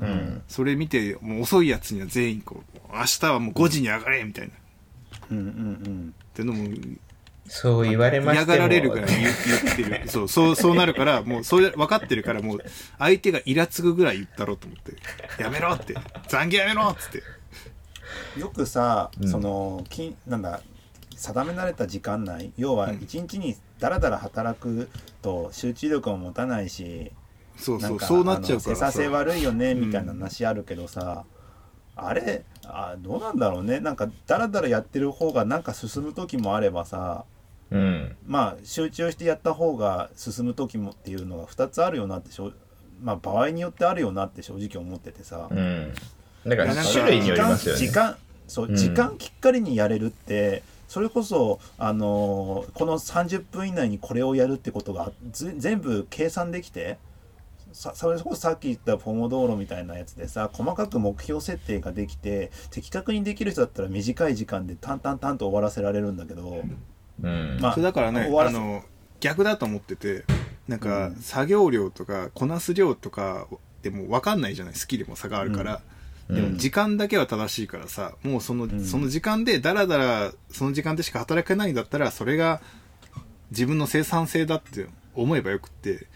うん。それ見てもう遅いやつには全員こう明日はもう5時に上がれみたいな。っうんうん。てのもそう言われましても。嫌がられるぐらい言言ってる。そうそうそうなるからもうそれ分かってるからもう相手がイラつくぐらい言ったろうと思って。やめろって。残業やめろっつって。うん。よくさ、うん。そのきなんだ定められた時間内要はうん。一日にだらだら働くと集中力も持たないし、そうそうそうなっちゃうからさ生産性悪いよねう。んみたいな話あるけどさ、あれあどうなんだろうね。なんかだらだらやってる方がなんか進む時もあればさうん。まあ集中してやった方が進む時もっていうのが2つあるよなってしょまあ場合によってあるよなって正直思っててさ、うん。だから種類によりますよね。時間そう、うん時間きっかりにやれるってそれこそ、あのーこの30分以内にこれをやるってことがず全部計算できてさそれこそさっき言ったポモ道路みたいなやつでさ細かく目標設定ができて的確にできる人だったら短い時間で淡々々と終わらせられるんだけど、うん。まあそれだからね終わらせあの逆だと思っててなんか、うん。作業量とかこなす量とかでも分かんないじゃないスキルも差があるから、うん。でも時間だけは正しいからさもうその,、ん。その時間でダラダラその時間でしか働けないんだったらそれが自分の生産性だって思えばよくって。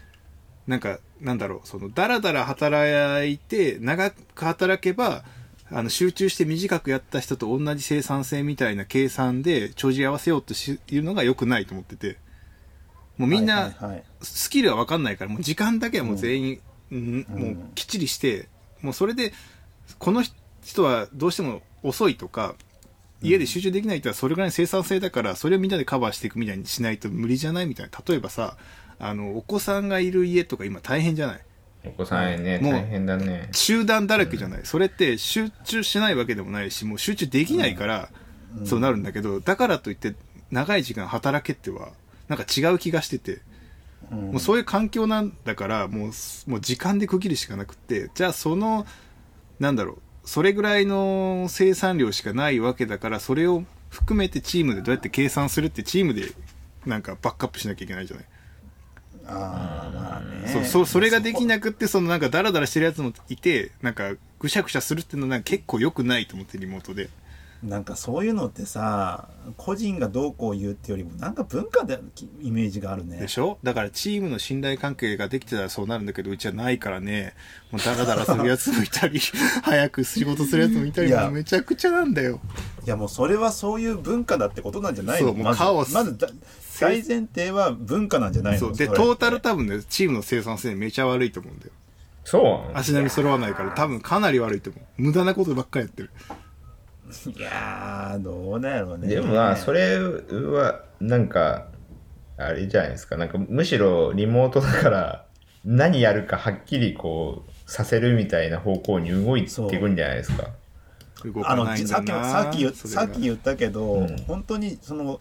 なんかなんだろうそのダラダラ働いて長く働けばあの集中して短くやった人と同じ生産性みたいな計算で帳尻合わせようとしいうのが良くないと思ってて。もうみんな、スキルは分かんないからもう時間だけはもう全員、うんうん。もうきっちりしてもうそれでこの人はどうしても遅いとか家で集中できない人はそれぐらいの生産性だからそれをみんなでカバーしていくみたいにしないと無理じゃないみたいな。例えばさあのお子さんがいる家とか今大変じゃない？お子さんね、もう大変だね。集団だらけじゃない、それって集中しないわけでもないしもう集中できないから、そうなるんだけどだからといって長い時間働けってはなんか違う気がしてて。うん。もうそういう環境なんだからもうすもう時間で区切るしかなくってじゃあそのなんだろうそれぐらいの生産量しかないわけだからそれを含めてチームでどうやって計算するってチームでなんかバックアップしなきゃいけないじゃない、ああまあね。そうそそれができなくってそのなんかダラダラしてるやつもいてなんかぐしゃぐしゃするっていうのはなんか結構良くないと思ってリモートで。なんかそういうのってさ個人がどうこう言うってよりもなんか文化でイメージがあるね。でしょ？だからチームの信頼関係ができてたらそうなるんだけどうちはないからね。もうダラダラするやつもいたり *laughs* 早く仕事するやつもいたりもうめちゃくちゃなんだよ。いやもうそれはそういう文化だってことなんじゃないそうもうのまずカオス。まずだ大前提は文化なんじゃないの？そう。でトータル多分ねチームの生産性めちゃ悪いと思うんだよ。そうなの？足並み揃わないから多分かなり悪いと思う。無駄なことばっかりやってる。いやーどうだろうね。でもまあそれはなんかあれじゃないですか。なんかむしろリモートだから何やるかはっきりこうさせるみたいな方向に動いていくんじゃないですか。動かあのないんだなさっきさっきさっき言ったけど、うん。本当にそのじ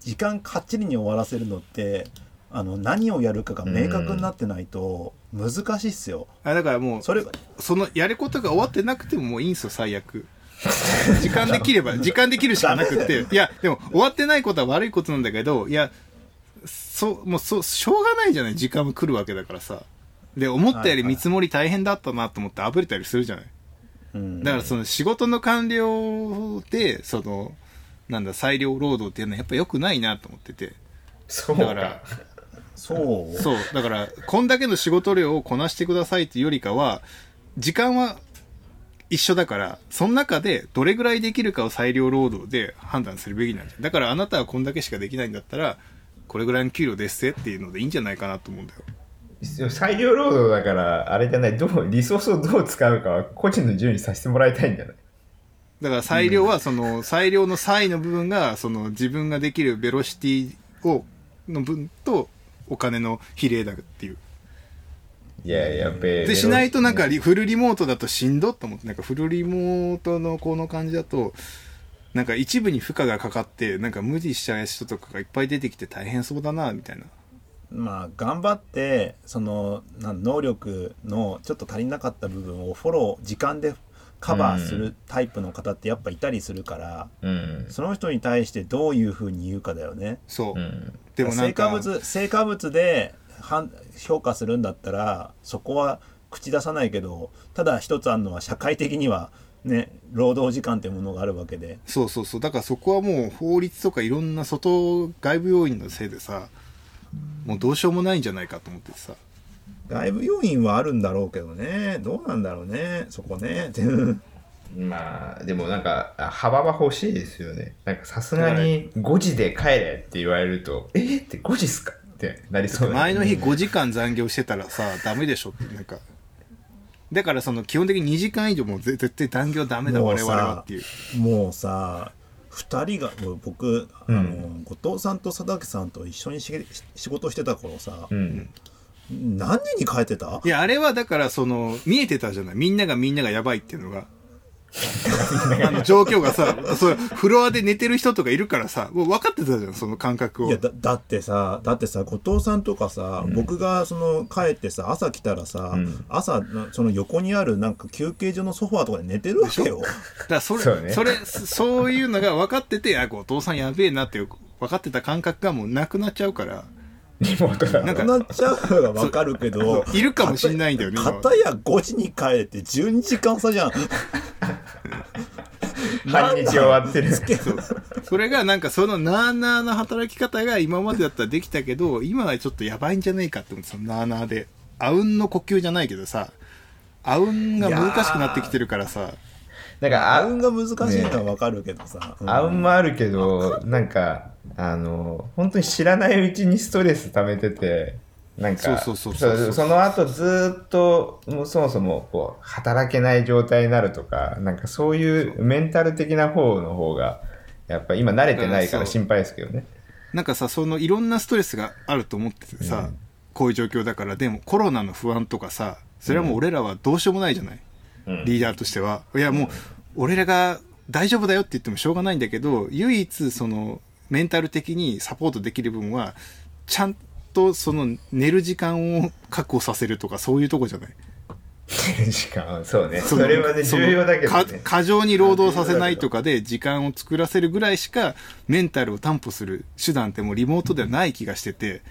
時間かっちりに終わらせるのってあの何をやるかが明確になってないと難しいっすよ。あだからもうそれそのやることが終わってなくてももういいんですよ最悪。*laughs* 時間できれば *laughs* 時間できるしかなくて。いやでも終わってないことは悪いことなんだけどいやそうもうそうしょうがないじゃない時間も来るわけだからさ。で思ったより見積もり大変だったなと思ってあぶれたりするじゃない。うん。だからその仕事の完了でそのなんだ裁量労働っていうのはやっぱ良くないなと思ってて。そうか。だからそう？そう。だからこんだけの仕事量をこなしてくださいっていうよりかは時間は一緒だからその中でどれぐらいできるかを裁量労働で判断するべきなんじゃんだからあなたはこんだけしかできないんだったらこれぐらいの給料ですぜっていうのでいいんじゃないかなと思うんだよ。裁量労働だからあれじゃない。どうリソースをどう使うかは個人の自由にさせてもらいたいんじゃない？だから裁量はその裁量の差の部分がその自分ができるベロシティをの分とお金の比例だっていう。いややっべでしないとなんかリフルリモートだとしんどっと思ってなんかフルリモートのこの感じだとなんか一部に負荷がかかってなんか無理しちゃう人とかがいっぱい出てきて大変そうだなみたいな。まあ頑張ってその能力のちょっと足りなかった部分をフォロー時間でカバーするタイプの方ってやっぱいたりするから、うん。その人に対してどういうふうに言うかだよね。そう、うん。成でもなんか果物成果物で判評価するんだったらそこは口出さないけどただ一つあるのは社会的にはね労働時間っていうものがあるわけでそうそうそうだからそこはもう法律とかいろんな外外部要因のせいでさもうどうしようもないんじゃないかと思ってさ外部要因はあるんだろうけどね。どうなんだろうね。そこね。全 *laughs* まあ、でもなんか、あ幅は欲しいですよね。なんかさすがに5時で帰れって言われると、えーって5時っすか？ってなりそうな前の日5時間残業してたらさダメでしょ？ってなんか。だからその基本的に2時間以上も絶対残業ダメだ我々はっていう。もうさ2人がもう僕、あの後藤さんと佐竹さんと一緒にし仕事してた頃さ、うん。何時に帰ってた？いやあれはだからその見えてたじゃない？みんながみんながやばいっていうのが。*laughs* あの状況がさそうフロアで寝てる人とかいるからさもう分かってたじゃんその感覚を。いやだだってさだってさ後藤さんとかさ、僕がその帰ってさ朝来たらさ、ん。朝その横にあるなんか休憩所のソファーとかで寝てるわけよ。だからそれそうね。それそういうのが分かっててあ後藤さんやべえなっていう分かってた感覚がもうなくなっちゃうからリモートだなんかなくなっちゃうのがわかるけどいるかもしんないんだよね今。片や5時に帰って12時間差じゃん。*laughs* 半日終わってる。それがなんかそのなーなーな働き方が今までだったらできたけど今はちょっとやばいんじゃねえかって思ってそのなーなーで。あうんの呼吸じゃないけどさあうんが難しくなってきてるからさなんか、ああうんが難しいのはわかるけどさ、うんあうんもあるけど、なんか、あの、本当に知らないうちにストレス溜めてて、なんか、そうそうそうそうそその後ずーっと、もうそもそも、こう、働けない状態になるとか、なんかそういうメンタル的な方の方が、やっぱ今慣れてないから心配ですけどね。なんかさそのいろんなストレスがあると思っててさ、こういう状況だからでもコロナの不安とかさそれはもう俺らはどうしようもないじゃない、うんリーダーとしては。いやもう俺らが大丈夫だよって言ってもしょうがないんだけど唯一そのメンタル的にサポートできる分はちゃんとその寝る時間を確保させるとかそういうとこじゃない？時間、そうね。そそれはね、重要だけどかね。過剰に労働させないとかで時間を作らせるぐらいしかメンタルを担保する手段ってもうリモートではない気がしてて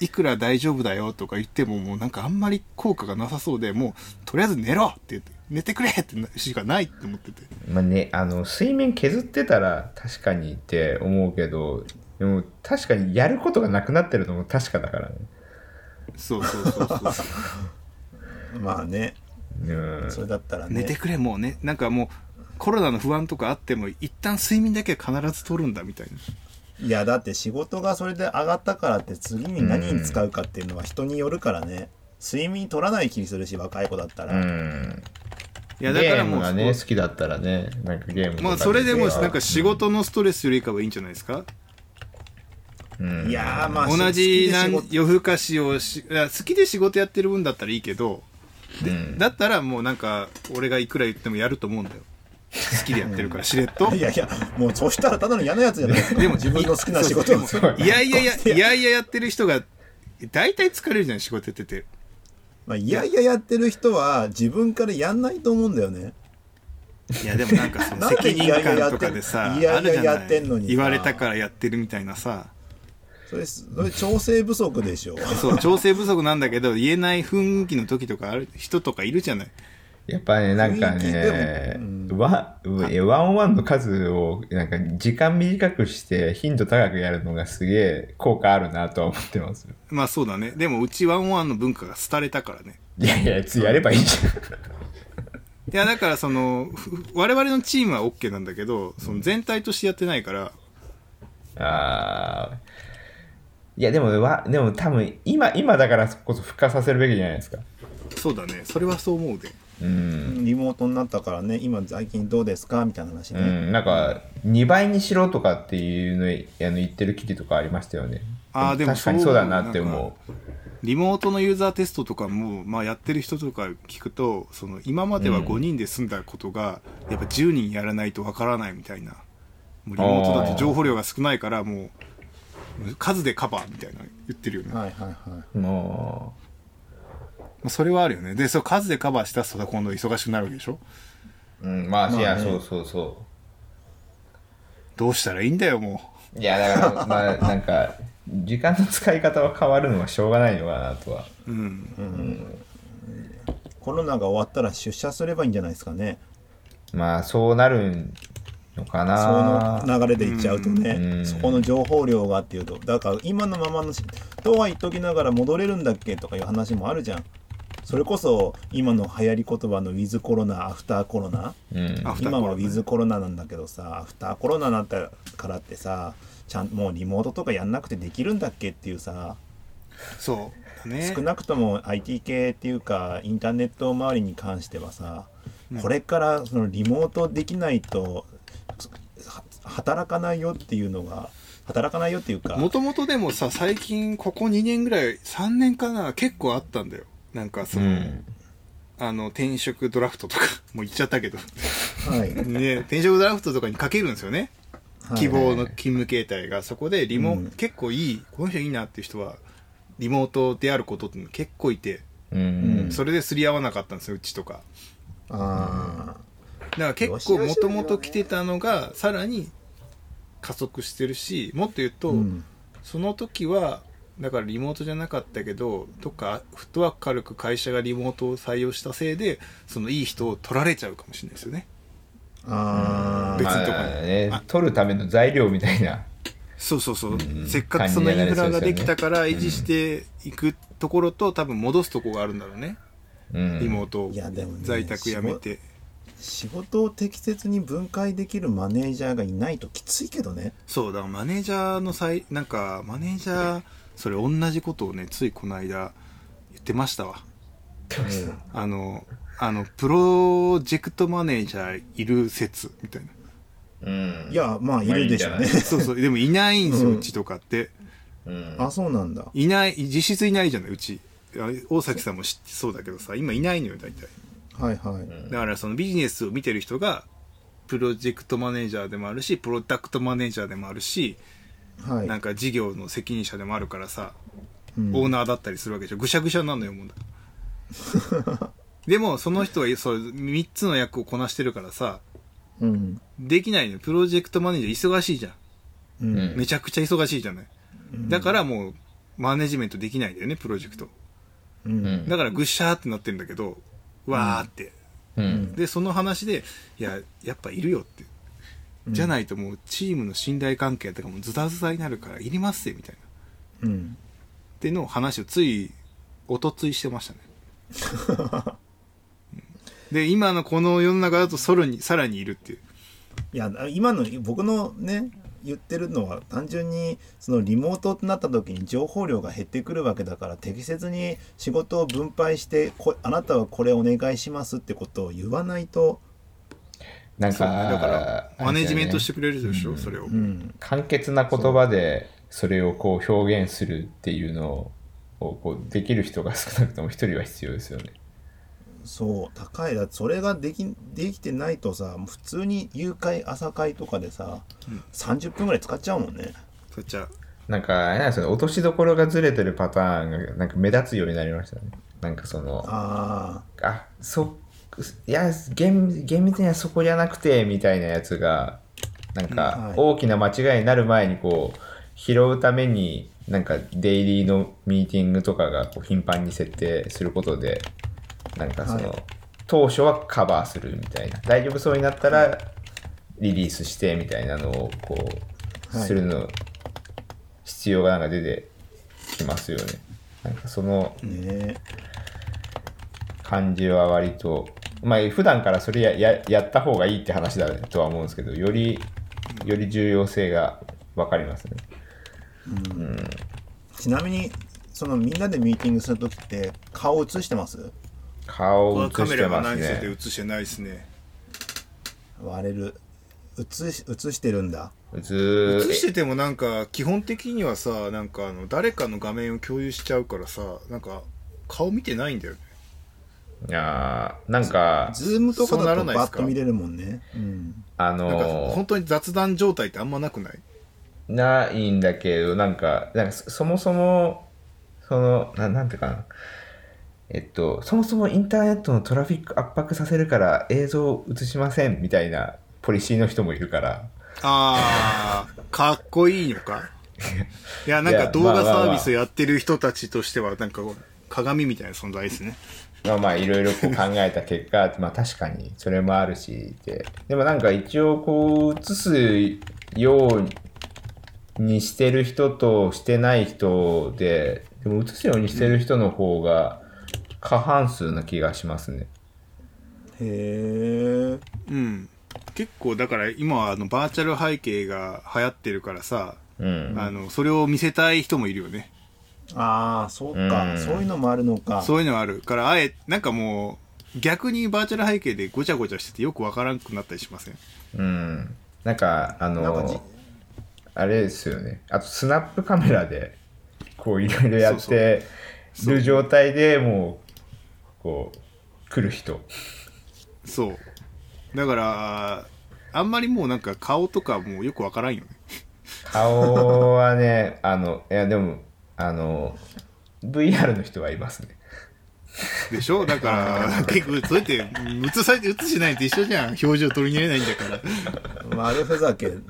いくら大丈夫だよとか言ってももうなんかあんまり効果がなさそうでもうとりあえず寝ろって言って寝てくれってしかないって思っててまあね、あの、睡眠削ってたら確かにって思うけど、でも確かにやることがなくなってるのも確かだからね。そうそうそうそう *laughs* まあねうん。それだったらね寝てくれもうねなんかもうコロナの不安とかあっても一旦睡眠だけは必ず取るんだみたいないやだって仕事がそれで上がったからって次に何に使うかっていうのは人によるからね睡眠取らない気にするし若い子だったら、うん。いやだからもうゲームがね、好きだったらね、なんかゲームまあそれでもさなんか仕事のストレスよりかはいいんじゃないですか、うん。いやーまあ同じなん夜更かしをしいや好きで仕事やってる分だったらいいけど、でうん。だったらもうなんか俺がいくら言ってもやると思うんだよ。好きでやってるからしれっと。*laughs* いやいやもうそしたらただの嫌なやつじゃないでも自分の好きな仕事を。そう。いやいやいやいやいややってる人が大体疲れるじゃん仕事やっててまあいやいややってる人は自分からやんないと思うんだよね。いやでもなんかその *laughs* 責任感とかでさいやいややってんのに言われたからやってるみたいなさ。それそれ調整不足でしょ。*laughs* そう調整不足なんだけど言えない雰囲気の時とかある人とかいるじゃないやっぱね、なんかねワンえワンの数を、なんか時間短くして頻度高くやるのがすげえ効果あるなとは思ってますよ。まあそうだね。でもうちワンワンの文化が廃れたからね。いやいや、つやればいいじ *laughs* いやだからそのふ我々のチームは OK なんだけどその全体としてやってないから。ゃん。あー。いや、でも、わでも多分、今、今だからこそ復活させるべきじゃないですか。そうだね。それはそう思うでうん。リモートになったからね今最近どうですかみたいな話ね、うん、なんか、2倍にしろとかっていうのあの言ってる記事とかありましたよね。あーでも確かにそうだなって思う。リモートのユーザーテストとかも、まあ、やってる人とか聞くとその今までは5人で済んだことが、やっぱ10人やらないとわからないみたいな。もうリモートだと情報量が少ないからもう数でカバーみたいな言ってるよね、まはいはいはいそれはあるよねでそう数でカバーしたら今度忙しくなるわけでしょ？うん、まあ、まあねいや、そうそうそどうしたらいいんだよ、もう。いや、だから、まあ、なんか、時間の使い方は変わるのはしょうがないのかなとは。う。うん。コロナが終わったら出社すればいいんじゃないですかねまあ、そうなるのかそな。の流れでいっちゃうとね、うんそこの情報量がっていうとだから今のままのしとは言っときながら戻れるんだっけとかいう話もあるじゃんそれこそ今の流行り言葉のウィズコロナアフターコロナうん。今はウィズコロナなんだけどさアフターコロナになったからってさちゃんもうリモートとかやんなくてできるんだっけっていうさそう。ね少。なくとも IT 系っていうかインターネット周りに関してはさ、うんこれからそのリモートできないとは働かないよっていうのが働かないよっていうかもともとでもさ、最近、ここ2年ぐらい、3年かな、結構あったんだよ。なんかそうの、ん。あの、転職ドラフトとか、*laughs* もう言っちゃったけど。はい、ね、転職ドラフトとかに書けるんですよね。はい希望の勤務形態が、そこでリモ、うん結構いい、この人いいなっていう人は、リモートであることって結構いて、うん。それですり合わなかったんですよ、うちとか。あだから結構もともと来てたのが、さらに加速してるし、もっと言うと、その時は、だからリモートじゃなかったけど、とか、フットワーク軽く会社がリモートを採用したせいで、そのいい人を取られちゃうかもしれないですよね。ああ、別にとこまあねあ、取るための材料みたいな。そうそうそう。んせっかくそのインフラができたから維持していくところと、多分戻すとこがあるんだろうね。うん。リモートをいやでもね在宅やめて。仕事を適切に分解できるマネージャーがいないときついけどねそう、だからマネージャーの際、なんか、マネージャー、それ同じことをね、ついこの間言ってましたわ。あの、あの、プロジェクトマネージャーいる説、みたいな。うん。いやまあいるでしょうね、そうそう、でもいないんですよ、うちとかって。うん。あそうなんだいない、実質いないじゃない、うち。あ大崎さんも知ってそうだけどさ、今いないのよ、大体。はいはい、だからそのビジネスを見てる人が、プロジェクトマネージャーでもあるし、プロダクトマネージャーでもあるし、はいなんか事業の責任者でもあるからさ、うんオーナーだったりするわけでしょ。ぐしゃぐしゃなのよ、もう。でも、その人はそう、3つの役をこなしてるからさ、うんできないのよ。プロジェクトマネージャー忙しいじゃん。うんうんめちゃくちゃ忙しいじゃない。だからもう、マネジメントできないんだよね、プロジェクト。ううんん。だからぐっしゃーってなってるんだけど、わーって。うん。で、その話で、いや、やっぱいるよって。じゃないともうチームの信頼関係とかもズタズタになるからいりますよ、みたいな。うんっていうのを話をつい、おとついしてましたね。*laughs* で、今のこの世の中だとさらに、さらにいるっていう。いや今の僕のね言ってるのは単純にそのリモートってなった時に情報量が減ってくるわけだから適切に仕事を分配してこあなたはこれお願いしますってことを言わないと、なんか、だから、マネジメントしてくくれるでしょ、それを。うん、簡潔な言葉でそれをこう表現するっていうのをこうできる人が少なくとも一人は必要ですよね。そう高い。だそれができできてないとさ普通に誘拐朝会とかでさ、うん。30分ぐらい使っちゃうもんね。そっちゃ、なんか、あれなんですよね、落としどころがずれてるパターンがなんか目立つようになりましたね。なんかその、ああ、そ、いや、厳厳密にはそこじゃなくて、みたいなやつが、なんうんかはい。大きな間違いになる前にこう、拾うために、なんかデイリーのミーティングとかがこう頻繁に設定することで、なんかその、はい。当初はカバーするみたいな、大丈夫そうになったらリリースしてみたいなのをこう、はいするの、必要がなんか出てきますよね。なんかその、感じは割と、まあ普段からそれやややった方がいいって話だとは思うんですけど、より、より重要性が分かりますね。ちなみにそのみんなでミーティングする時って顔映してます？顔を映カメしてまラがないせいすね。で映してないですね。割れる映し映してるんだず映しててもなんか、基本的にはさ、なんかあの、誰かの画面を共有しちゃうからさ、なんか、顔見てないんだよね。いやーなんか、ズームとかだとバッと見れるもんねうんあの本当に雑談状態ってあんまなくない？ないんだけど、なんか、なんかそそもそも、その、ななんていうかな。えっと、そもそもインターネットのトラフィック圧迫させるから映像を映しませんみたいなポリシーの人もいるから、ああ、かっこいいのか？*laughs* いや、なんか動画サービスやってる人たちとしては、なんか鏡みたいな存在ですね。まあまあいろいろこう考えた結果、*laughs* まあ確かにそれもあるしで、でもなんか一応こう映すようにしてる人としてない人で、でも映すようにしてる人の方が過半数な気がしますね。へえうん。結構、だから今はあのバーチャル背景が流行ってるからさ、うん。あの、それを見せたい人もいるよね。ああそうか、うんそういうのもあるのかそういうのあるから、あえ、なんかもう、逆にバーチャル背景でごちゃごちゃしててよくわからんくなったりしません？うん。なんか、あの、あれですよね。あと、スナップカメラで、こう、いろいろやってる状態でもう、こう、来る人。そう。だから、あんまりもうなんか顔とかもうよくわからんよね。顔はね、あの、いや、でも、あの、VR の人はいますね。でしょ？だから、*laughs* 結構、そうやって、映されて映しないと一緒じゃん。表情取り入れないんだから。悪ふざけだよね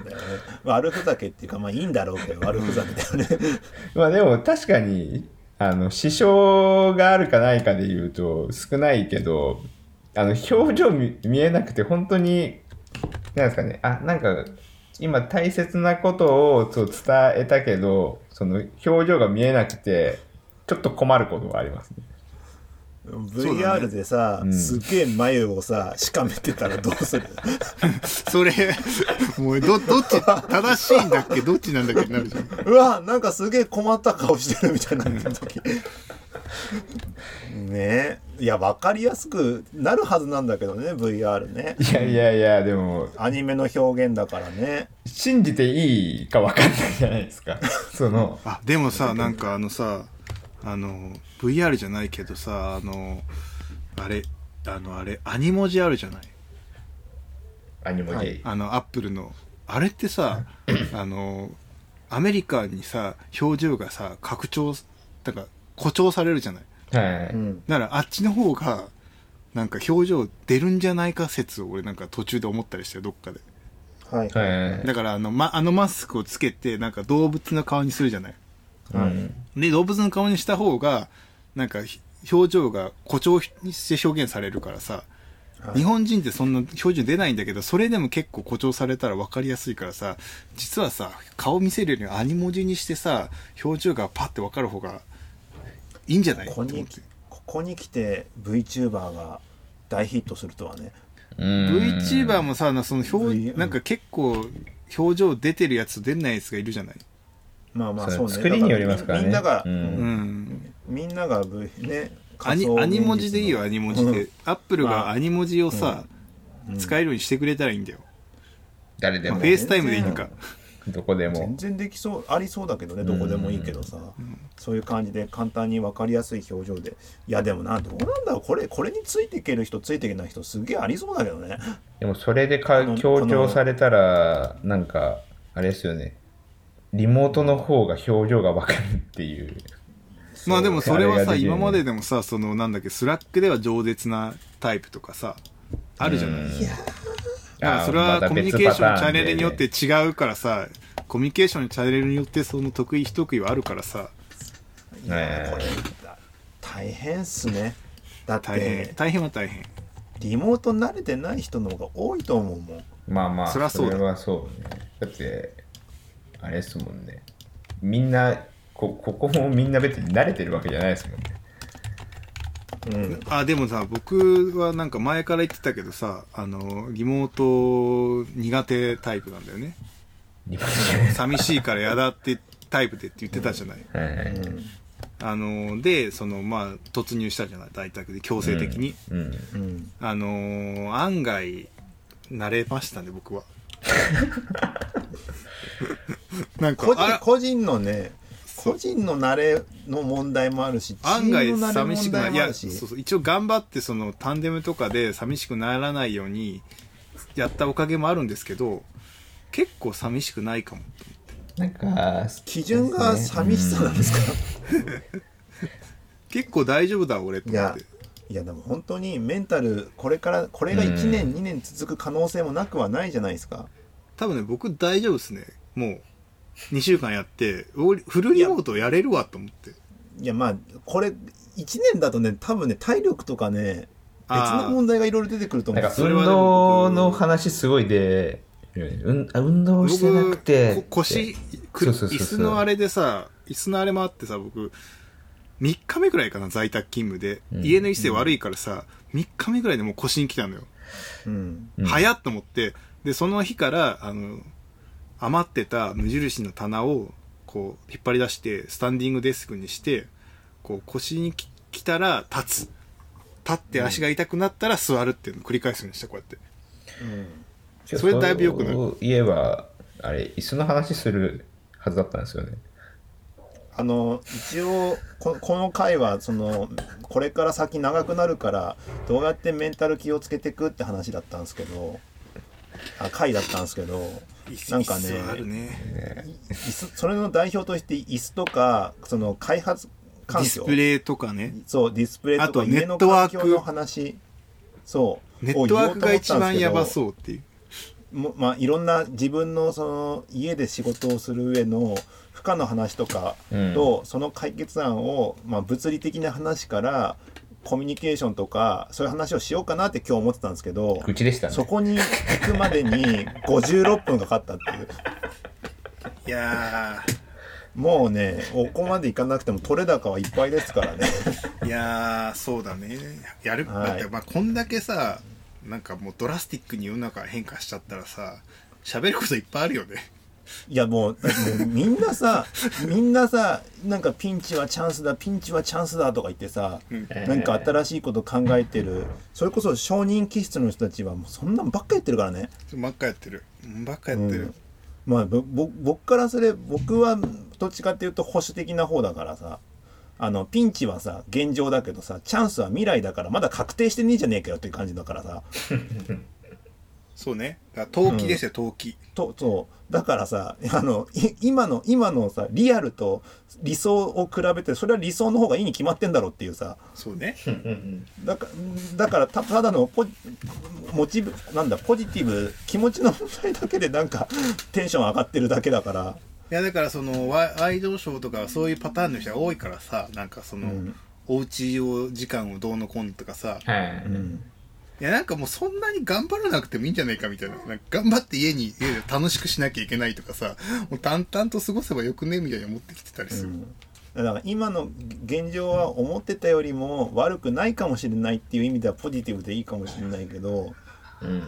悪ふざけっていうかまあいいんだろうけど悪ふざけだよね *laughs* まあでも確かに、あの、支障があるかないかで言うと少ないけど、あの、表情見見えなくて本当に、なんですかね、あ、なんか、今大切なことをそう伝えたけど、その表情が見えなくて、ちょっと困ることがありますね。VR でさ、うん。すげえ眉をさしかめてたらどうする？*laughs* それ、もう、ど、どっち、正しいんだっけ？どっちなんだっけ？なるじゃん。うわなんかすげえ困った顔してるみたいになった時。*laughs* ね。えいや分かりやすくなるはずなんだけどね VR ね。いやいやいや、でも、アニメの表現だからね。信じていいか分かんないじゃないですか。その、あ、でもさ、なんかあのさ、あの、VR じゃないけどさ、あの、あれ、あの、あれ、アニ文字あるじゃない？アニモジ、はいあの、アップルの。あれってさ、あの、アメリカにさ、表情がさ、拡張、なんか、誇張されるじゃない？はい。うんだからあっちの方が、なんか表情出るんじゃないか説を俺なんか途中で思ったりしてどっかで。はいはい。だからあの、ま、あのマスクをつけて、なんか動物の顔にするじゃない？うん。で、動物の顔にした方が、なんかひ表情が誇張して表現されるからさ、はい。日本人ってそんな表情出ないんだけど、それでも結構誇張されたら分かりやすいからさ、実はさ、顔見せるよりアニ文字にしてさ、表情がパッて分かる方がいいんじゃない？ここにここに来て VTuber が大ヒットするとはね。うん。VTuber もさ、なその V 表、なんか結構表情出てるやつと出ないやつがいるじゃない？まあまあそそううね。作りによりますからね。みんなが、うん。みんながねアニアニ文字でいいよ、アニ文字で。アップルまあ。がアニ文字をさ、うん。使えるようにしてくれたらいいんだよ。誰でも。 FaceTime でいいのか。どこでも。全然できそうありそうだけどねどこでもいいけどさ、そういう感じで簡単に分かりやすい表情で。いやでもなどうなんだろう。これこれについていける人ついていけない人すげえありそうだけどね。でもそれでか強調されたらなんかあれですよねリモートの方が表情が分かるっていう。まあでもそれはさ、今まででもさ、そのなんだっけ、 Slack では饒舌なタイプとかさ、あるじゃない？うん。だからそれはコミュニケーションのチャンネルによっ別て違うからさ、コミュニケーションのチャンネルによってその得意不得意はあるからさ、いやねえこれだ大変っすね。だっ大変。て大変は大変。リモート慣れてない人の方が多いと思うもん。まあまあそりゃそうだ。れはそうね。だってあれですもんね。みんなこここもみんな別に慣れてるわけじゃないですもんね。うん。あ、でもさ、僕はなんか前から言ってたけどさ、あの、リモート苦手タイプなんだよね。寂しいから嫌だってタイプでって言ってたじゃない。トはいはい。うん。あの、で、その、まあ、突入したじゃない、大宅で強制的に。うん。うん。あのー案外、慣れましたね、僕は。*laughs* *laughs* なんか。個、人個人のね個人の慣れの問題もあるしチ案外ームの慣れ寂しくない。いや、問題もあるしそうそう。一応頑張って、その、タンデムとかで寂しくならないように、やったおかげもあるんですけど、結構寂しくないかも。なんか基準が寂しさなんですか、*laughs* 結構大丈夫だ俺といや思って。いやでも本当にメンタルこれからこれが1年、2年続く可能性もなくはないじゃないですか。多分ね僕大丈夫ですね。もう2週間やっておフルリモートやれるわと思って。いやまあこれ1年だとね多分ね体力とかね別の問題がいろいろ出てくると思う。んですよなんか運動の話すごいで、うんあ運動してなくて。腰くそうそうそうそう。椅子のあれでさ椅子のあれもあってさ僕3日目ぐらいかな在宅勤務で、うん。家の椅子で悪いからさ3日目ぐらいでもう腰に来たのよ、うん。うん。早っと思って。でその日からあの余ってた無印の棚をこう引っ張り出してスタンディングデスクにしてこう腰にき来たら立つ。立って足が痛くなったら座るっていうのを繰り返すようにしたこうやって。うん。それだいぶ良くなるそういえば、あれ、椅子の話するはずだったんですよね。あの一応ここの回はそのこれから先長くなるからどうやってメンタル気をつけていくって話だったんですけどあ回だったんですけどなんかね椅子あるね。椅子それの代表として椅子とかその開発環ディ境スプレイとかね。そうディスプレイとあとか家のネットワーク。環境の話そうネットワークが一番やばそうっていう。もまあいろんな自分のその家で仕事をする上の負荷の話とかと、その解決案を、まあ、物理的な話からコミュニケーションとかそういう話をしようかなって今日思ってたんですけどうちでしたね。そこに行くまでに56分かかったっていう。いやもうねここまで行かなくても取れ高はいっぱいですからね。ーいやーそうだね。やる、はい。だってまあこんだけさなんかもうドラスティックに世の中変化しちゃったらさ喋ることいっぱいあるよねいやもうもうみんなさ *laughs* みんなさなんかピンチはチャンスだピンチはチャンスだとか言ってさ、うん。なんか新しいこと考えてる。それこそ承認気質の人たちはもうそんなんばっか言ってるからね。ばっかやってる。ばっかやってる、うん。まあ僕からすれば僕はどっちかっていうと保守的な方だからさあのピンチはさ現状だけどさチャンスは未来だからまだ確定してねえじゃねえかよっていう感じだからさ *laughs* そうね。だから陶器ですよ陶器、とそう。だからさあのい今の今のさリアルと理想を比べてそれは理想の方がいいに決まってんだろうっていうさ。そうね。だかだからたただのポモチブなんだポジティブ気持ちの問題だけでなんかテンション上がってるだけだから。いやだからそのワイワイドショーとかそういうパターンの人が多いからさなんかその、うん。おうちを時間をどうのこうのとかさはい。うんいやなんかもうそんなに頑張らなくてもいいんじゃないかみたいな。なんか頑張って家に家で楽しくしなきゃいけないとかさもう淡々と過ごせばよくねみたいに思ってきてたりする、うん。だから今の現状は思ってたよりも悪くないかもしれないっていう意味ではポジティブでいいかもしれないけどうん。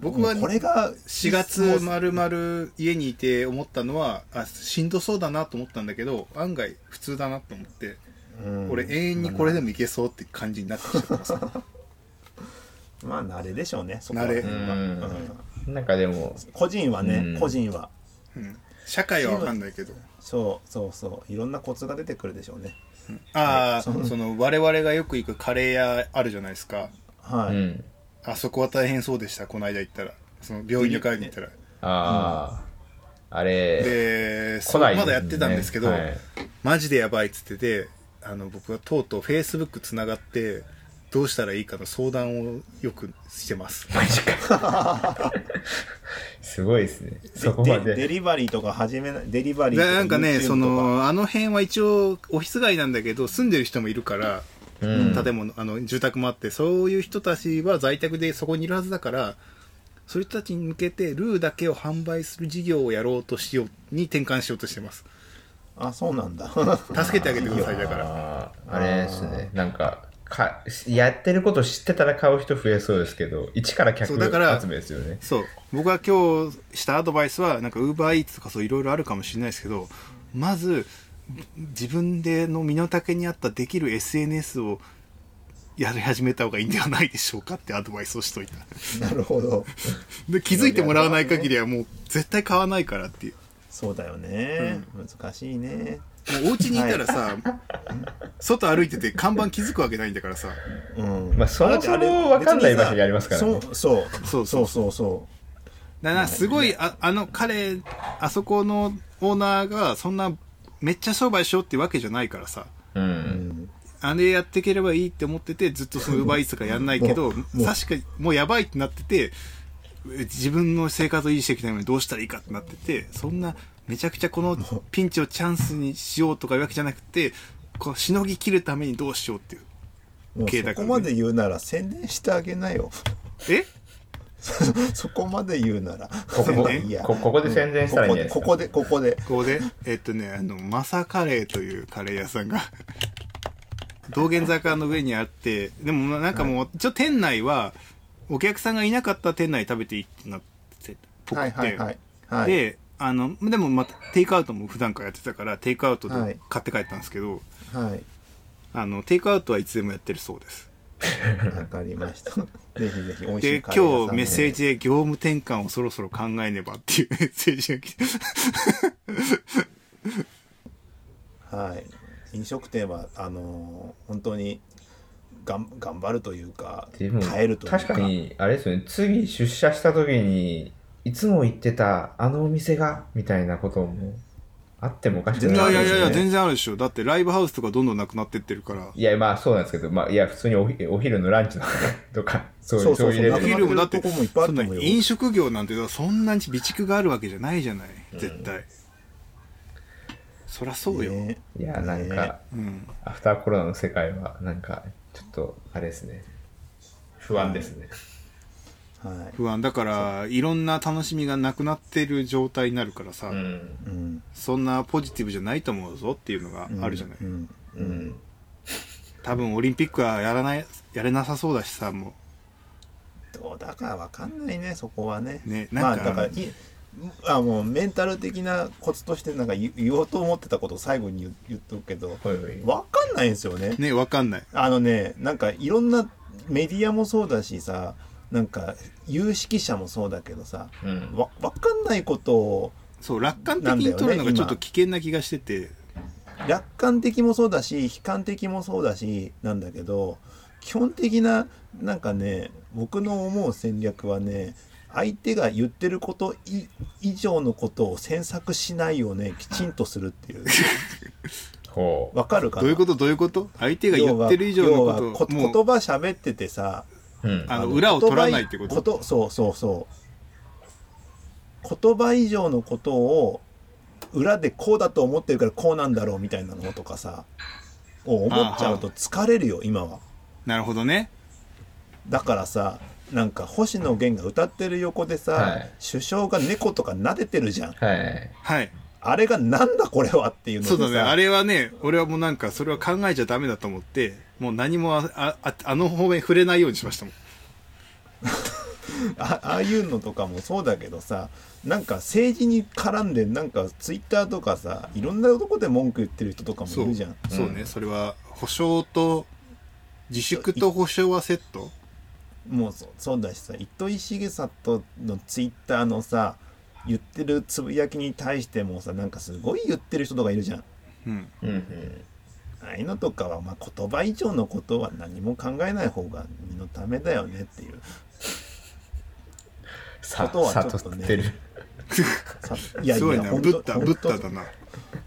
僕はこれが4月まるまる家にいて思ったのはあしんどそうだなと思ったんだけど案外普通だなと思って、うん。俺永遠にこれでもいけそうって感じになってきちゃってますまあ慣れでしょうねそこは。慣れ。うん。うん。なんかでも、個人はね、うん。個人は。うん。社会は分かんないけど。そうそうそう。いろんなコツが出てくるでしょうね。ああ、そうその我々がよく行くカレー屋あるじゃないですか。はい、うん。あそこは大変そうでしたこの間行ったら。その病院の会に行ったら。ああ、あれ、で来ないまだやってたんですけど、はい。マジでやばいっつっててあの僕はとうとうフェイスブックつながってどうしたらいいかの相談をよくしてますマジか。*laughs* すごいですね。そこまでデで。リバリーとか始めないデリバリーとかでなんかねそのあの辺は一応オフィス街なんだけど住んでる人もいるから、うん。建物あの住宅もあってそういう人たちは在宅でそこにいるはずだからそういう人たちに向けてルーだけを販売する事業をやろうとしように転換しようとしてますあそうなんだ助けてあげてくださいだからあれですね。なんか、かやってること知ってたら買う人増えそうですけど、一から客集めですよね。そう。僕が今日したアドバイスはなんかウーバーイーツとかそういろいろあるかもしれないですけどまず自分での身の丈に合ったできる SNS をやり始めた方がいいんではないでしょうかってアドバイスをしといた。なるほど。で気づいてもらわない限りはもう絶対買わないからっていう。そうだよね、難しいねもうお家にいたらさ、外歩いてて看板気づくわけないんだからさ。うん。まあそもそも分かんない場所にありますからね。そうそう。そうそうそう。そだからすごいああの彼あそこのオーナーがそんなめっちゃ商売しようってわけじゃないからさ。う。う、うん。ん、あれやっていければいいって思ってて、ずっとその奪いとかやんないけど、確かにもうやばいってなってて、自分の生活を維持していきたいのにどうしたらいいかってなってて、そんなめちゃくちゃこのピンチをチャンスにしようとかいうわけじゃなくて、こうしのぎ切るためにどうしようっていう。もう経済そこまで言うなら宣伝してあげなよ。え？*laughs* そこまで言うなら。ここいいやこここで宣伝したらいいんじゃないですか？ここでここでここここで、えっとね、あの、マサカレーというカレー屋さんが、*laughs* 道玄坂の上にあって、でもなんかもう、ちょっと店内は、お客さんがいなかったら店内食べていいってなって、ぽでくて、はいはいはい。はい。で、あの、でもまた、テイクアウトも普段からやってたから、テイクアウトはい。で買って帰ったんですけど、はい。あの、テイクアウトはいつでもやってるそうです。わかりました。ぜひぜひ美味しで、いカレー屋さん今日メッセージで業務転換をそろそろ考えねばっていうメッセージが来て、はい。飲食店はあのー本当にがん頑張るというかでも耐えるというか。確かにあれですよね。次出社した時にいつも行ってたあのお店がみたいなこともあってもおかしくいないやいやいやいや、ね全然あるでしょ。だってライブハウスとかどんどんなくなってってるから。いやまあそうなんですけどまあいや普通におひお昼のランチとかとか *laughs* そういうそうそうそういうレベルお昼もだって、なくなってるとこもいっぱいあそんなると思うよ飲食業なんてそんなに備蓄があるわけじゃないじゃない。絶対。そりゃそうよ。ねいやなんねか、うん。アフターコロナの世界はなんかちょっとあれですね不安ですね、はい。不安。だから、いろんな楽しみがなくなってる状態になるからさ、うん。うん。そんなポジティブじゃないと思うぞっていうのがあるじゃない。うん。ううん。ん多分オリンピックはやらない、やれなさそうだしさ、もどうだかわかんないねそこはね。ねまなんかあだからいあもうメンタル的なコツとしてなんか言言おうと思ってたことを最後に言言っとくけどほい。ほいわかんないんですよね。う。ね、わかんない。あのねなんかいろんなメディアもそうだしさなんか有識者もそうだけどさうん。わわかんないことをそう、楽観的に取るのがちょっと危険な気がしてて、楽観的もそうだし悲観的もそうだしなんだけど基本的ななんかね僕の思う戦略はね相手が言ってることい以上のことを詮索しないようねきちんとするってい *laughs* う。わかるかな？どういうこと？どういうこと？相手が言ってる以上のこと言葉喋っててさうん。あの裏を取らないってこと？言葉そうそうそう。言葉以上のことを裏でこうだと思ってるからこうなんだろうみたいなのとかさを思っちゃうと疲れるよ今は。なるほどね。だからさなんか星野源が歌ってる横でさ、はい。首相が猫とか撫でてるじゃん。はい。はい。あれがなんだこれはっていうのそうだね。あれはね俺はもうなんかそれは考えちゃダメだと思ってもう何もああああの方面触れないようにしましたもん。*laughs* あああいうのとかもそうだけどさなんか政治に絡んでなんかツイッターとかさいろんなとこで文句言ってる人とかもそいうるじゃん。そうね、それは保証と自粛と保証はセット？もうそそうだしさ糸井重里のツイッターのさ言ってるつぶやきに対してもさなんかすごい言ってる人とかいるじゃん。うん。うんうんああいうのとかは、まあ、言葉以上のことは何も考えない方が身のためだよねっていう。さことはちょっとね。*laughs* いやいすごいやブッダ本当。ブッダだな。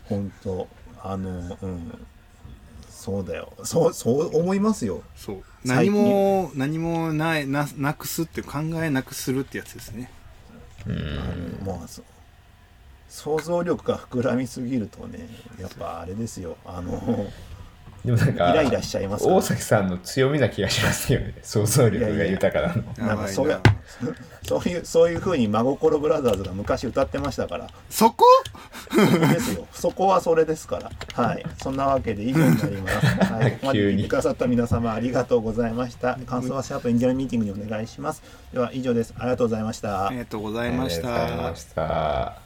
本当。あのうん。そうだよ。そうそう思いますよ。そう。何も何もないななくすって考えなくするってやつですね。うん。あのもう。そ想像力が膨らみすぎるとねやっぱあれですよ。あのでもなんかイライラしちゃいます大崎さんの強みな気がしますよね。想像力が豊かなの。*laughs* な。んかそうやそういうそういう風に真心ブラザーズが昔歌ってましたから。そこ？そこですよ。そこはそれですから。はい。そんなわけで以上になります、はい、ここまで急に。くださった皆様ありがとうございました。感想はシャープエンジェルミーティングにお願いします。では以上です。ありがとうございました。ありがとうございましありがとうございたました